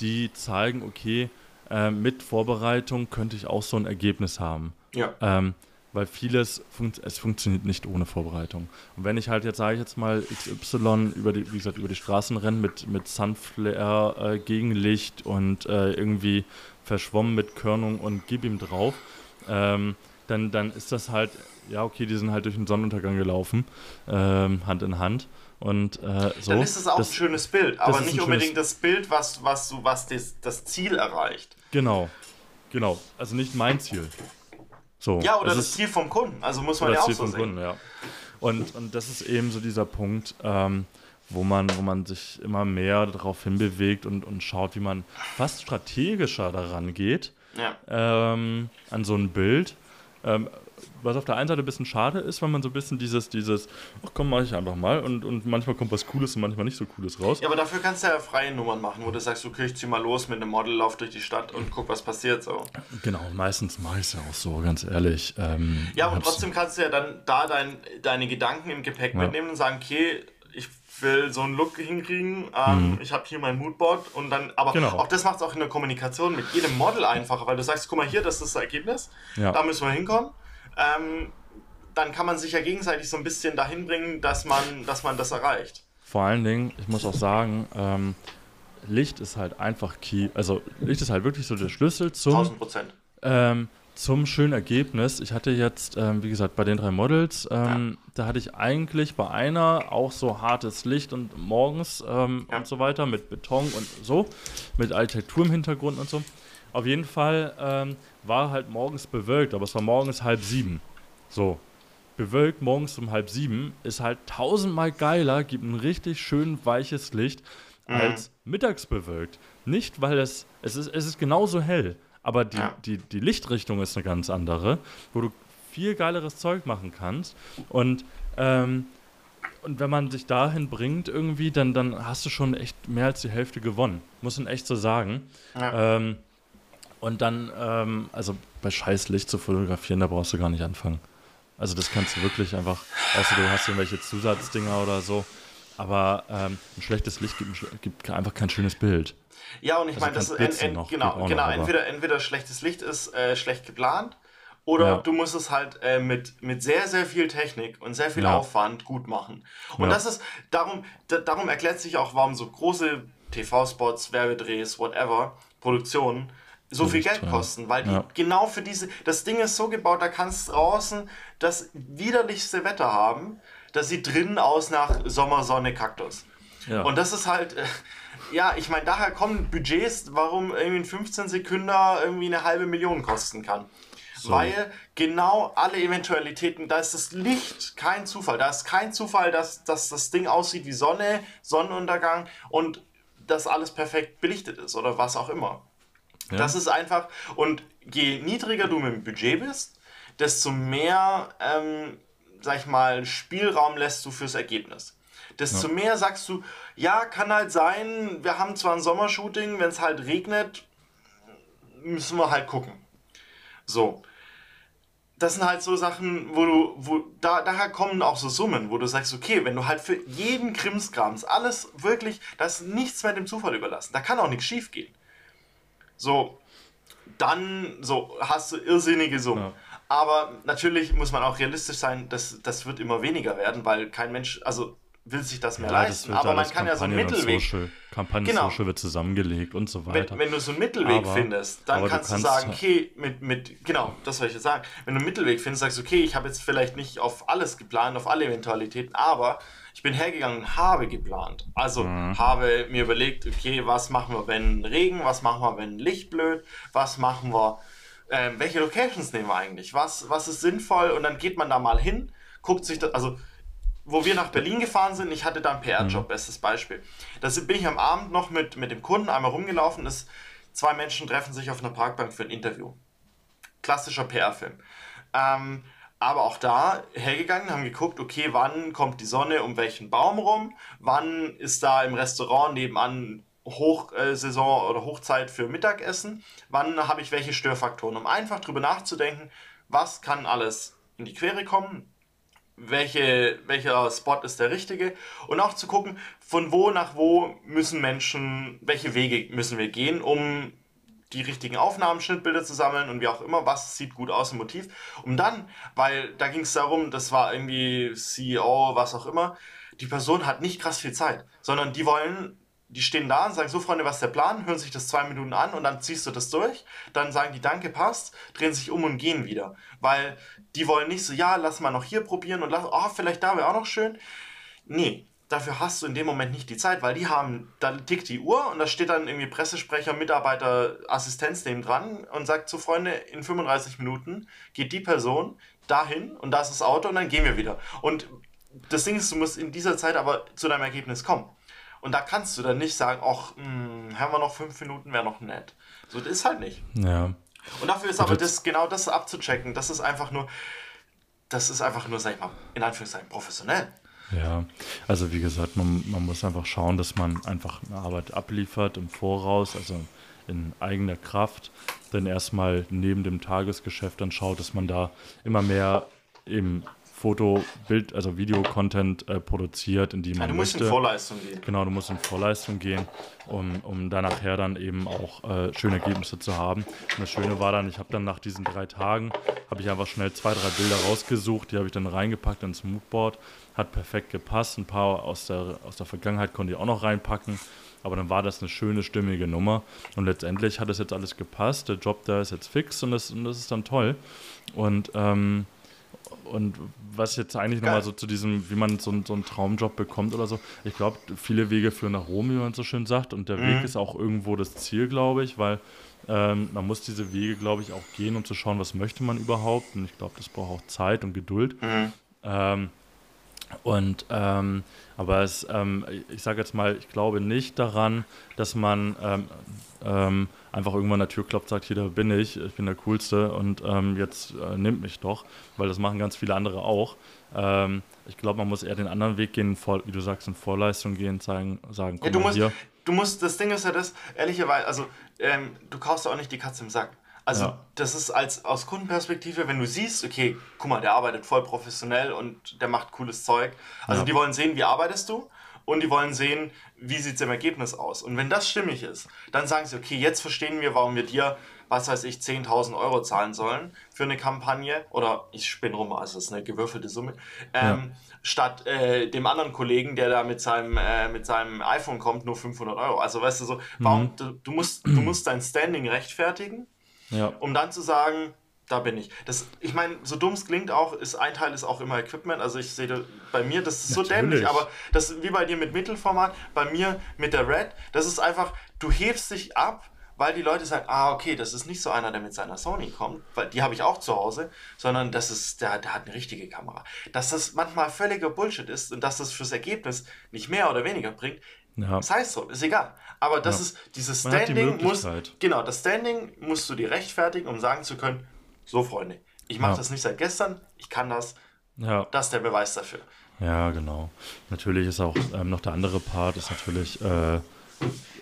die zeigen, okay, äh, mit Vorbereitung könnte ich auch so ein Ergebnis haben.
Ja.
Ähm, weil vieles funkt, es funktioniert nicht ohne Vorbereitung. Und wenn ich halt jetzt, sage ich jetzt mal, XY über die, wie gesagt, über die Straßen renne mit, mit Sunflare, äh, Gegenlicht und äh, irgendwie verschwommen mit Körnung und gib ihm drauf, ähm, dann, dann ist das halt, ja, okay, die sind halt durch den Sonnenuntergang gelaufen, ähm, Hand in Hand. Und äh, so.
Dann ist es auch
das,
ein schönes Bild, aber nicht unbedingt das Bild, was, was, so- was das, das Ziel erreicht.
Genau. Genau. Also nicht mein Ziel. So.
Ja, oder das
ist-
Ziel vom Kunden. Also muss man ja auch
Ziel
so
vom
sehen.
Kunden, ja. Und, und das ist eben so dieser Punkt, ähm, wo, man, wo man sich immer mehr darauf hinbewegt und, und schaut, wie man fast strategischer daran geht,
Ja.
ähm, an so ein Bild. Ähm, was auf der einen Seite ein bisschen schade ist, weil man so ein bisschen dieses, dieses, ach komm, mach ich einfach mal und, und manchmal kommt was Cooles und manchmal nicht so Cooles raus.
ja, aber dafür kannst du ja freie Nummern machen, wo du sagst, okay, ich zieh mal los mit einem Model, lauf durch die Stadt und guck, was passiert so.
Genau, meistens mache ich es ja auch so, ganz ehrlich. Ähm,
Ja, aber trotzdem kannst du ja dann da dein, deine Gedanken im Gepäck
Ja.
mitnehmen und sagen, okay, will so einen Look hinkriegen, ähm, ich habe hier mein Moodboard und dann, aber
Mhm. Genau.
auch das macht es auch in der Kommunikation mit jedem Model einfacher, weil du sagst, guck mal hier, das ist das Ergebnis,
Ja.
da müssen wir hinkommen. Ähm, dann kann man sich ja gegenseitig so ein bisschen dahin bringen, dass man, dass man das erreicht.
Vor allen Dingen, ich muss auch sagen, ähm, Licht ist halt einfach key. Also Licht ist halt wirklich so der Schlüssel zum,
1000 Prozent.
ähm, zum schönen Ergebnis. Ich hatte jetzt, ähm, wie gesagt, bei den drei Models, ähm, ja. da hatte ich eigentlich bei einer auch so hartes Licht und morgens ähm, ja. und so weiter mit Beton und so, mit Architektur im Hintergrund und so. Auf jeden Fall ähm, war halt morgens bewölkt, aber es war morgens halb sieben. So. Bewölkt morgens um halb sieben ist halt tausendmal geiler, gibt ein richtig schön weiches Licht mhm. als mittags bewölkt. Nicht, weil es, es ist, es ist genauso hell, aber die, ja. die, die Lichtrichtung ist eine ganz andere, wo du viel geileres Zeug machen kannst. Und, ähm, und wenn man sich dahin bringt irgendwie, dann, dann hast du schon echt mehr als die Hälfte gewonnen. Muss man echt so sagen. Ja. Ähm, und dann, ähm, also bei Scheißlicht zu fotografieren, da brauchst du gar nicht anfangen. Also das kannst du wirklich einfach, außer du hast irgendwelche Zusatzdinger oder so. Aber ähm, ein schlechtes Licht gibt, gibt, einfach kein schönes Bild.
Ja, und ich also meine, das ist en, en, genau, genau noch, entweder, entweder schlechtes Licht ist äh, schlecht geplant oder ja. du musst es halt äh, mit, mit sehr, sehr viel Technik und sehr viel ja. Aufwand gut machen. Und ja. das ist, darum, darum erklärt sich auch, warum so große TV-Spots, Werbedrehs, whatever, Produktionen so viel Geld kosten, weil die genau für diese, das Ding ist so gebaut, da kannst du draußen das widerlichste Wetter haben, das sieht drinnen aus nach Sommersonne Kaktus. Ja. Und das ist halt, äh, ja, ich meine, daher kommen Budgets, warum irgendwie ein 15 Sekunden irgendwie eine halbe Million kosten kann. So. Weil genau alle Eventualitäten, da ist das Licht kein Zufall. Da ist kein Zufall, dass, dass das Ding aussieht wie Sonne, Sonnenuntergang und dass alles perfekt belichtet ist oder was auch immer. Ja. Das ist einfach, und je niedriger du mit dem Budget bist, desto mehr, ähm, sag ich mal, Spielraum lässt du fürs Ergebnis. Desto ja. mehr sagst du, ja, kann halt sein, wir haben zwar ein Sommershooting, wenn es halt regnet, müssen wir halt gucken. So. Das sind halt so Sachen, wo du, wo, da, daher kommen auch so Summen, wo du sagst, okay, wenn du halt für jeden Krimskrams alles wirklich, da ist nichts mehr dem Zufall überlassen. Da kann auch nichts schief gehen. So, dann so hast du irrsinnige Summen. Ja. Aber natürlich muss man auch realistisch sein, dass das wird immer weniger werden, weil kein Mensch, also will sich das mehr ja, leisten. Das aber man kann Kampagnen ja so einen Mittelweg.
Social, Kampagnen genau. Social wird zusammengelegt und so weiter.
Wenn, wenn du so einen Mittelweg aber, findest, dann kannst du, kannst sagen, okay, mit, mit, genau, das soll ich jetzt sagen. Wenn du einen Mittelweg findest, sagst du, okay, ich habe jetzt vielleicht nicht auf alles geplant, auf alle Eventualitäten, aber ich bin hergegangen und habe geplant. Also mhm. habe mir überlegt, okay, was machen wir, wenn Regen, was machen wir, wenn Licht blöd, was machen wir, äh, welche Locations nehmen wir eigentlich, was, was ist sinnvoll und dann geht man da mal hin, guckt sich das, also wo wir nach Berlin gefahren sind, ich hatte da einen PR-Job, mhm. bestes Beispiel. Da bin ich am Abend noch mit, mit dem Kunden einmal rumgelaufen, ist, zwei Menschen treffen sich auf einer Parkbank für ein Interview. Klassischer PR-Film. Ähm, aber auch da hergegangen, haben geguckt, okay, wann kommt die Sonne um welchen Baum rum, wann ist da im Restaurant nebenan Hochsaison oder Hochzeit für Mittagessen, wann habe ich welche Störfaktoren, um einfach drüber nachzudenken, was kann alles in die Quere kommen, welche, welcher Spot ist der richtige? Und auch zu gucken, von wo nach wo müssen Menschen, welche Wege müssen wir gehen, um die richtigen Aufnahmen, Schnittbilder zu sammeln und wie auch immer, was sieht gut aus im Motiv. Und dann, weil da ging es darum, das war irgendwie CEO, was auch immer, die Person hat nicht krass viel Zeit, sondern die wollen die stehen da und sagen, so Freunde, was ist der Plan? Hören sich das zwei Minuten an und dann ziehst du das durch. Dann sagen die, danke, passt, drehen sich um und gehen wieder. Weil die wollen nicht so, ja, lass mal noch hier probieren und lass, oh, vielleicht da wäre auch noch schön. Nee, dafür hast du in dem Moment nicht die Zeit, weil die haben, da tickt die Uhr und da steht dann irgendwie Pressesprecher, Mitarbeiter, Assistenz neben dran und sagt so, Freunde, in 35 Minuten geht die Person dahin und da ist das Auto und dann gehen wir wieder. Und das Ding ist, du musst in dieser Zeit aber zu deinem Ergebnis kommen. Und da kannst du dann nicht sagen, ach, hm, haben wir noch fünf Minuten, wäre noch nett. So, das ist halt nicht.
Ja.
Und dafür ist aber das, genau das abzuchecken, das ist einfach nur, das ist einfach nur, sag ich mal, in Anführungszeichen professionell.
Ja, also wie gesagt, man, man muss einfach schauen, dass man einfach eine Arbeit abliefert im Voraus, also in eigener Kraft, dann erstmal neben dem Tagesgeschäft dann schaut, dass man da immer mehr eben Foto, Bild, also Video-Content äh, produziert, in die man ja,
du musst möchte. in Vorleistung gehen.
Genau, du musst in Vorleistung gehen, um, um dann nachher dann eben auch äh, schöne Ergebnisse zu haben. Und das Schöne war dann, ich habe dann nach diesen drei Tagen, habe ich einfach schnell zwei, drei Bilder rausgesucht, die habe ich dann reingepackt ins Moodboard, hat perfekt gepasst. Ein paar aus der, aus der Vergangenheit konnte ich auch noch reinpacken. Aber dann war das eine schöne, stimmige Nummer. Und letztendlich hat es jetzt alles gepasst. Der Job da ist jetzt fix und das, und das ist dann toll. Und, ähm, und was jetzt eigentlich nochmal so zu diesem, wie man so, so einen Traumjob bekommt oder so, ich glaube, viele Wege führen nach Rom, wie man so schön sagt. Und der mhm. Weg ist auch irgendwo das Ziel, glaube ich, weil ähm, man muss diese Wege, glaube ich, auch gehen, um zu schauen, was möchte man überhaupt. Und ich glaube, das braucht auch Zeit und Geduld. Mhm. Ähm, und ähm, aber es, ähm, ich sage jetzt mal, ich glaube nicht daran, dass man ähm, ähm, einfach irgendwann an der Tür klopft, sagt, hier da bin ich, ich bin der Coolste und ähm, jetzt äh, nimmt mich doch, weil das machen ganz viele andere auch. Ähm, ich glaube, man muss eher den anderen Weg gehen, vor, wie du sagst, in Vorleistung gehen, zeigen, sagen,
komm ja, du musst, hier. Du musst, das Ding ist ja das, ehrlicherweise, also du kaufst auch nicht die Katze im Sack. Also ja. das ist als aus Kundenperspektive, wenn du siehst, okay, guck mal, der arbeitet voll professionell und der macht cooles Zeug. Also ja. die wollen sehen, wie arbeitest du und die wollen sehen, wie sieht es im Ergebnis aus. Und wenn das stimmig ist, dann sagen sie, okay, jetzt verstehen wir, warum wir dir, was weiß ich, 10.000 Euro zahlen sollen für eine Kampagne oder ich spinne rum, also das ist eine gewürfelte Summe. Ähm, ja. Statt äh, dem anderen Kollegen, der da mit seinem, äh, mit seinem iPhone kommt, nur 500 Euro. Also weißt du so, warum, mhm. du, du, musst, du musst dein Standing rechtfertigen ja. um dann zu sagen, da bin ich. Das, ich meine, so dumm es klingt auch, ist ein Teil ist auch immer Equipment. Also ich sehe bei mir, das ist so dämlich, aber das wie bei dir mit Mittelformat, bei mir mit der Red, das ist einfach, du hebst dich ab, weil die Leute sagen, ah, okay, das ist nicht so einer, der mit seiner Sony kommt, weil die habe ich auch zu Hause, sondern das ist, der, der hat eine richtige Kamera. Dass das manchmal völliger Bullshit ist und dass das fürs Ergebnis nicht mehr oder weniger bringt, ja. Das heißt so, ist egal. Aber das ja. ist dieses Standing die muss genau, das Standing musst du dir rechtfertigen, um sagen zu können, so Freunde, ich mache ja. das nicht seit gestern, ich kann das. Ja. Das ist der Beweis dafür.
Ja, genau. Natürlich ist auch ähm, noch der andere Part, ist natürlich äh,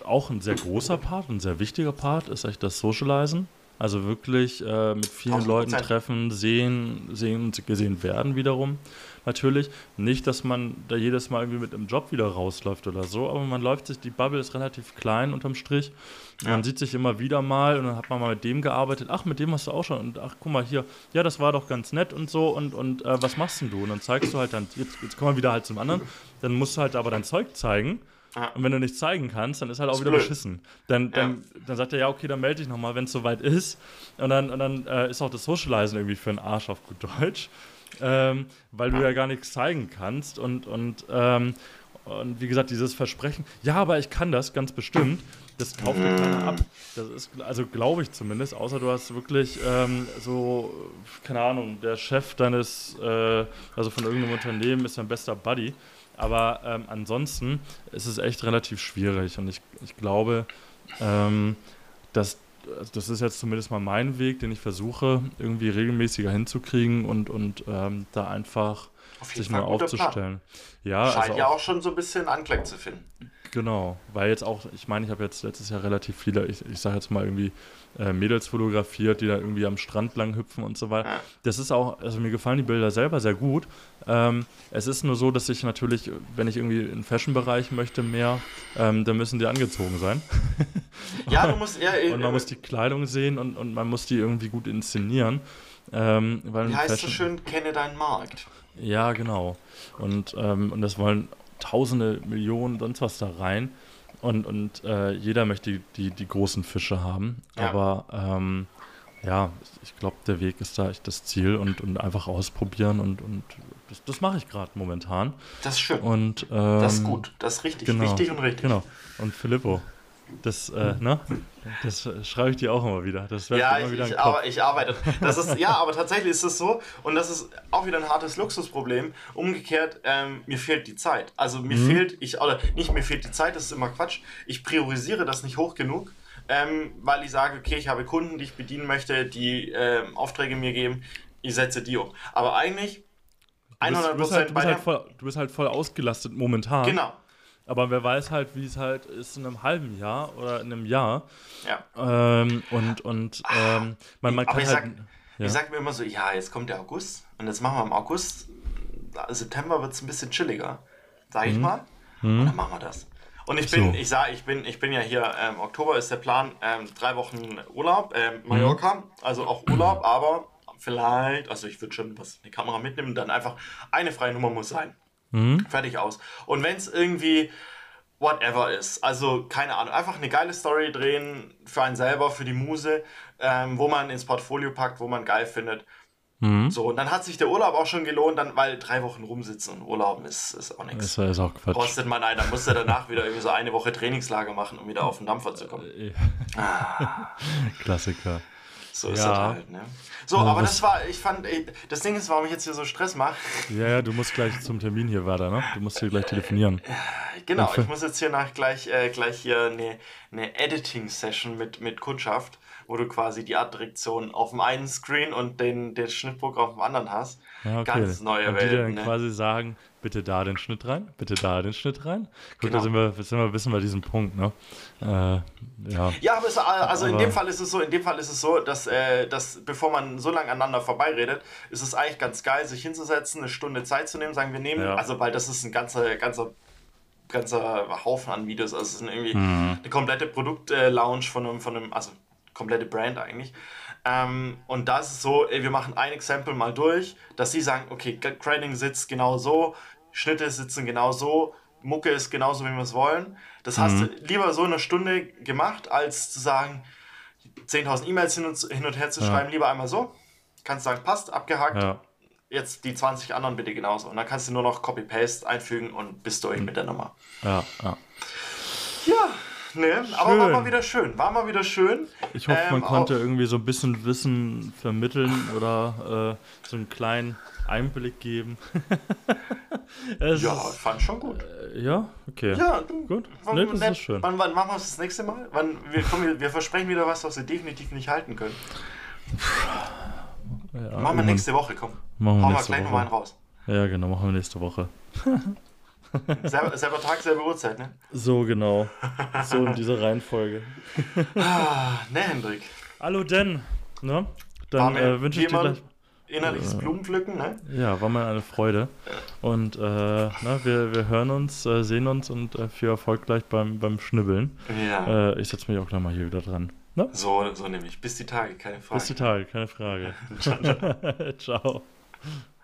auch ein sehr großer Part, ein sehr wichtiger Part, ist echt das Socializen. Also wirklich äh, mit vielen Leuten treffen, sehen, sehen und gesehen werden wiederum natürlich. Nicht, dass man da jedes Mal irgendwie mit einem Job wieder rausläuft oder so, aber man läuft sich, die Bubble ist relativ klein unterm Strich. Ja. Man sieht sich immer wieder mal und dann hat man mal mit dem gearbeitet. Ach, mit dem hast du auch schon. Und ach, guck mal hier, ja, das war doch ganz nett und so. Und, und äh, was machst denn du? Und dann zeigst du halt dann, jetzt, jetzt kommen wir wieder halt zum anderen. Dann musst du halt aber dein Zeug zeigen. Ja. Und wenn du nichts zeigen kannst, dann ist halt auch ist wieder blöd. beschissen. Dann, dann, ja. dann sagt er, ja, okay, dann melde dich nochmal, wenn es soweit ist. Und dann, und dann äh, ist auch das Socializen irgendwie für einen Arsch auf gut Deutsch ähm, weil du ja gar nichts zeigen kannst. Und, und, ähm, und wie gesagt, dieses Versprechen, ja, aber ich kann das ganz bestimmt, das kauft dir keiner ab. Das ist, also glaube ich zumindest, außer du hast wirklich ähm, so, keine Ahnung, der Chef deines, äh, also von irgendeinem Unternehmen ist dein bester Buddy. Aber ähm, ansonsten ist es echt relativ schwierig und ich, ich glaube, ähm, dass also das ist jetzt zumindest mal mein Weg, den ich versuche, irgendwie regelmäßiger hinzukriegen und, und ähm, da einfach sich mal aufzustellen.
Ja, Scheint also ja auch schon so ein bisschen Anklang zu finden.
Genau, weil jetzt auch, ich meine, ich habe jetzt letztes Jahr relativ viele, ich, ich sage jetzt mal irgendwie äh, Mädels fotografiert, die da irgendwie am Strand lang hüpfen und so weiter. Das ist auch, also mir gefallen die Bilder selber sehr gut. Ähm, es ist nur so, dass ich natürlich, wenn ich irgendwie im Fashion-Bereich möchte mehr, ähm, dann müssen die angezogen sein. ja, du musst eher. und man äh, muss die Kleidung sehen und, und man muss die irgendwie gut inszenieren. Ähm,
weil Wie heißt Fashion, so schön, kenne deinen Markt.
Ja, genau. Und, ähm, und das wollen Tausende, Millionen, sonst was da rein. Und, und äh, jeder möchte die, die großen Fische haben. Ja. Aber ähm, ja, ich glaube, der Weg ist da echt das Ziel und, und einfach ausprobieren und, und das, das mache ich gerade momentan.
Das ist schön.
Und, ähm,
das ist gut, das ist richtig, genau, wichtig und richtig.
Genau. Und Filippo, das, äh, ne? Das schreibe ich dir auch immer wieder. Das
ja, immer wieder ich, aber, ich arbeite. Das ist, ja, aber tatsächlich ist es so, und das ist auch wieder ein hartes Luxusproblem. Umgekehrt, ähm, mir fehlt die Zeit. Also mir mhm. fehlt, ich, oder nicht mir fehlt die Zeit, das ist immer Quatsch. Ich priorisiere das nicht hoch genug, ähm, weil ich sage, okay, ich habe Kunden, die ich bedienen möchte, die ähm, Aufträge mir geben, ich setze die um. Aber eigentlich 100%
du bist, halt, du bist halt voll, du bist halt voll ausgelastet momentan. Genau. Aber wer weiß halt, wie es halt ist in einem halben Jahr oder in einem Jahr. Ja. Ähm, und und ähm, man, man
kann ich halt. Sag, ja. Ich sag mir immer so, ja, jetzt kommt der August und jetzt machen wir im August, September wird es ein bisschen chilliger, sag ich mhm. mal. Mhm. Und dann machen wir das. Und ich bin, so. ich sage, ich bin, ich bin ja hier, ähm, Oktober ist der Plan, ähm, drei Wochen Urlaub, ähm, Mallorca, mhm. also auch Urlaub, aber vielleicht, also ich würde schon was, eine Kamera mitnehmen, dann einfach eine freie Nummer muss sein. Mhm. Fertig aus. Und wenn es irgendwie whatever ist, also keine Ahnung, einfach eine geile Story drehen für einen selber, für die Muse, ähm, wo man ins Portfolio packt, wo man geil findet. Mhm. So, und dann hat sich der Urlaub auch schon gelohnt, dann, weil drei Wochen rumsitzen und Urlauben ist, ist auch nichts.
Das ist auch Quatsch.
Kostet man einen, dann muss er danach wieder irgendwie so eine Woche Trainingslager machen, um wieder auf den Dampfer zu kommen. Äh,
ah. Klassiker.
So ist ja. das halt, ne? So, aber, aber das war, ich fand, ey, das Ding ist, warum ich jetzt hier so Stress mache.
Ja, ja, du musst gleich zum Termin hier weiter, ne? Du musst hier gleich telefonieren.
Genau, ich muss jetzt hier nach gleich, äh, gleich hier eine, eine Editing-Session mit, mit Kundschaft wo du quasi die Artdirektion auf dem einen Screen und den, den Schnittprogramm auf dem anderen hast. Ja, okay. Ganz neue
und
Welt.
Die dann ne? quasi sagen, bitte da den Schnitt rein, bitte da den Schnitt rein. Gut, genau. da sind wir, sind wir ein bisschen bei diesem Punkt, ne? Äh, ja.
ja, aber es, also aber in dem Fall ist es so, in dem Fall ist es so, dass, äh, dass bevor man so lange aneinander vorbeiredet, ist es eigentlich ganz geil, sich hinzusetzen, eine Stunde Zeit zu nehmen, sagen wir nehmen, ja. also weil das ist ein ganzer, ganzer ganzer Haufen an Videos. Also es ist irgendwie mhm. eine komplette Produkt-Lounge von einem, von einem, also komplette Brand eigentlich. Ähm, und da ist es so, ey, wir machen ein Exempel mal durch, dass sie sagen, okay, Grading sitzt genau so, Schnitte sitzen genau so, Mucke ist genauso, wie wir es wollen. Das mhm. hast du lieber so eine Stunde gemacht, als zu sagen, 10.000 E-Mails hin und, hin und her zu ja. schreiben, lieber einmal so. Kannst sagen, passt, abgehakt. Ja. Jetzt die 20 anderen bitte genauso. Und dann kannst du nur noch Copy-Paste einfügen und bist durch mhm. mit der Nummer.
Ja,
ja. Ne? Aber war mal wieder schön. War mal wieder schön.
Ich hoffe, ähm, man konnte irgendwie so ein bisschen Wissen vermitteln oder äh, so einen kleinen Einblick geben.
ja, fand schon gut.
Äh, ja, okay.
Ja, du,
gut. Wann, nee, das
ne,
ist schön.
Wann, wann machen wir es das nächste Mal? Wann, wir, komm, wir versprechen wieder was, was wir definitiv nicht halten können. Ja, machen wir nächste Woche, komm.
Machen wir Hauen wir
gleich nochmal einen raus.
Ja, genau, machen wir nächste Woche.
selber, selber Tag, selbe Uhrzeit, ne?
So, genau. So in dieser Reihenfolge.
ah, ne, Hendrik.
Hallo, denn. Ne? Dann äh, wünsche ich dir gleich.
Innerliches äh, Blumenpflücken, ne?
Ja, war mal eine Freude. Und äh, na, wir, wir hören uns, äh, sehen uns und äh, viel Erfolg gleich beim, beim Schnibbeln.
Ja.
Äh, ich setze mich auch gleich mal hier wieder dran.
Ne? So, so nämlich. Bis die Tage, keine Frage.
Bis die Tage, keine Frage. Ciao.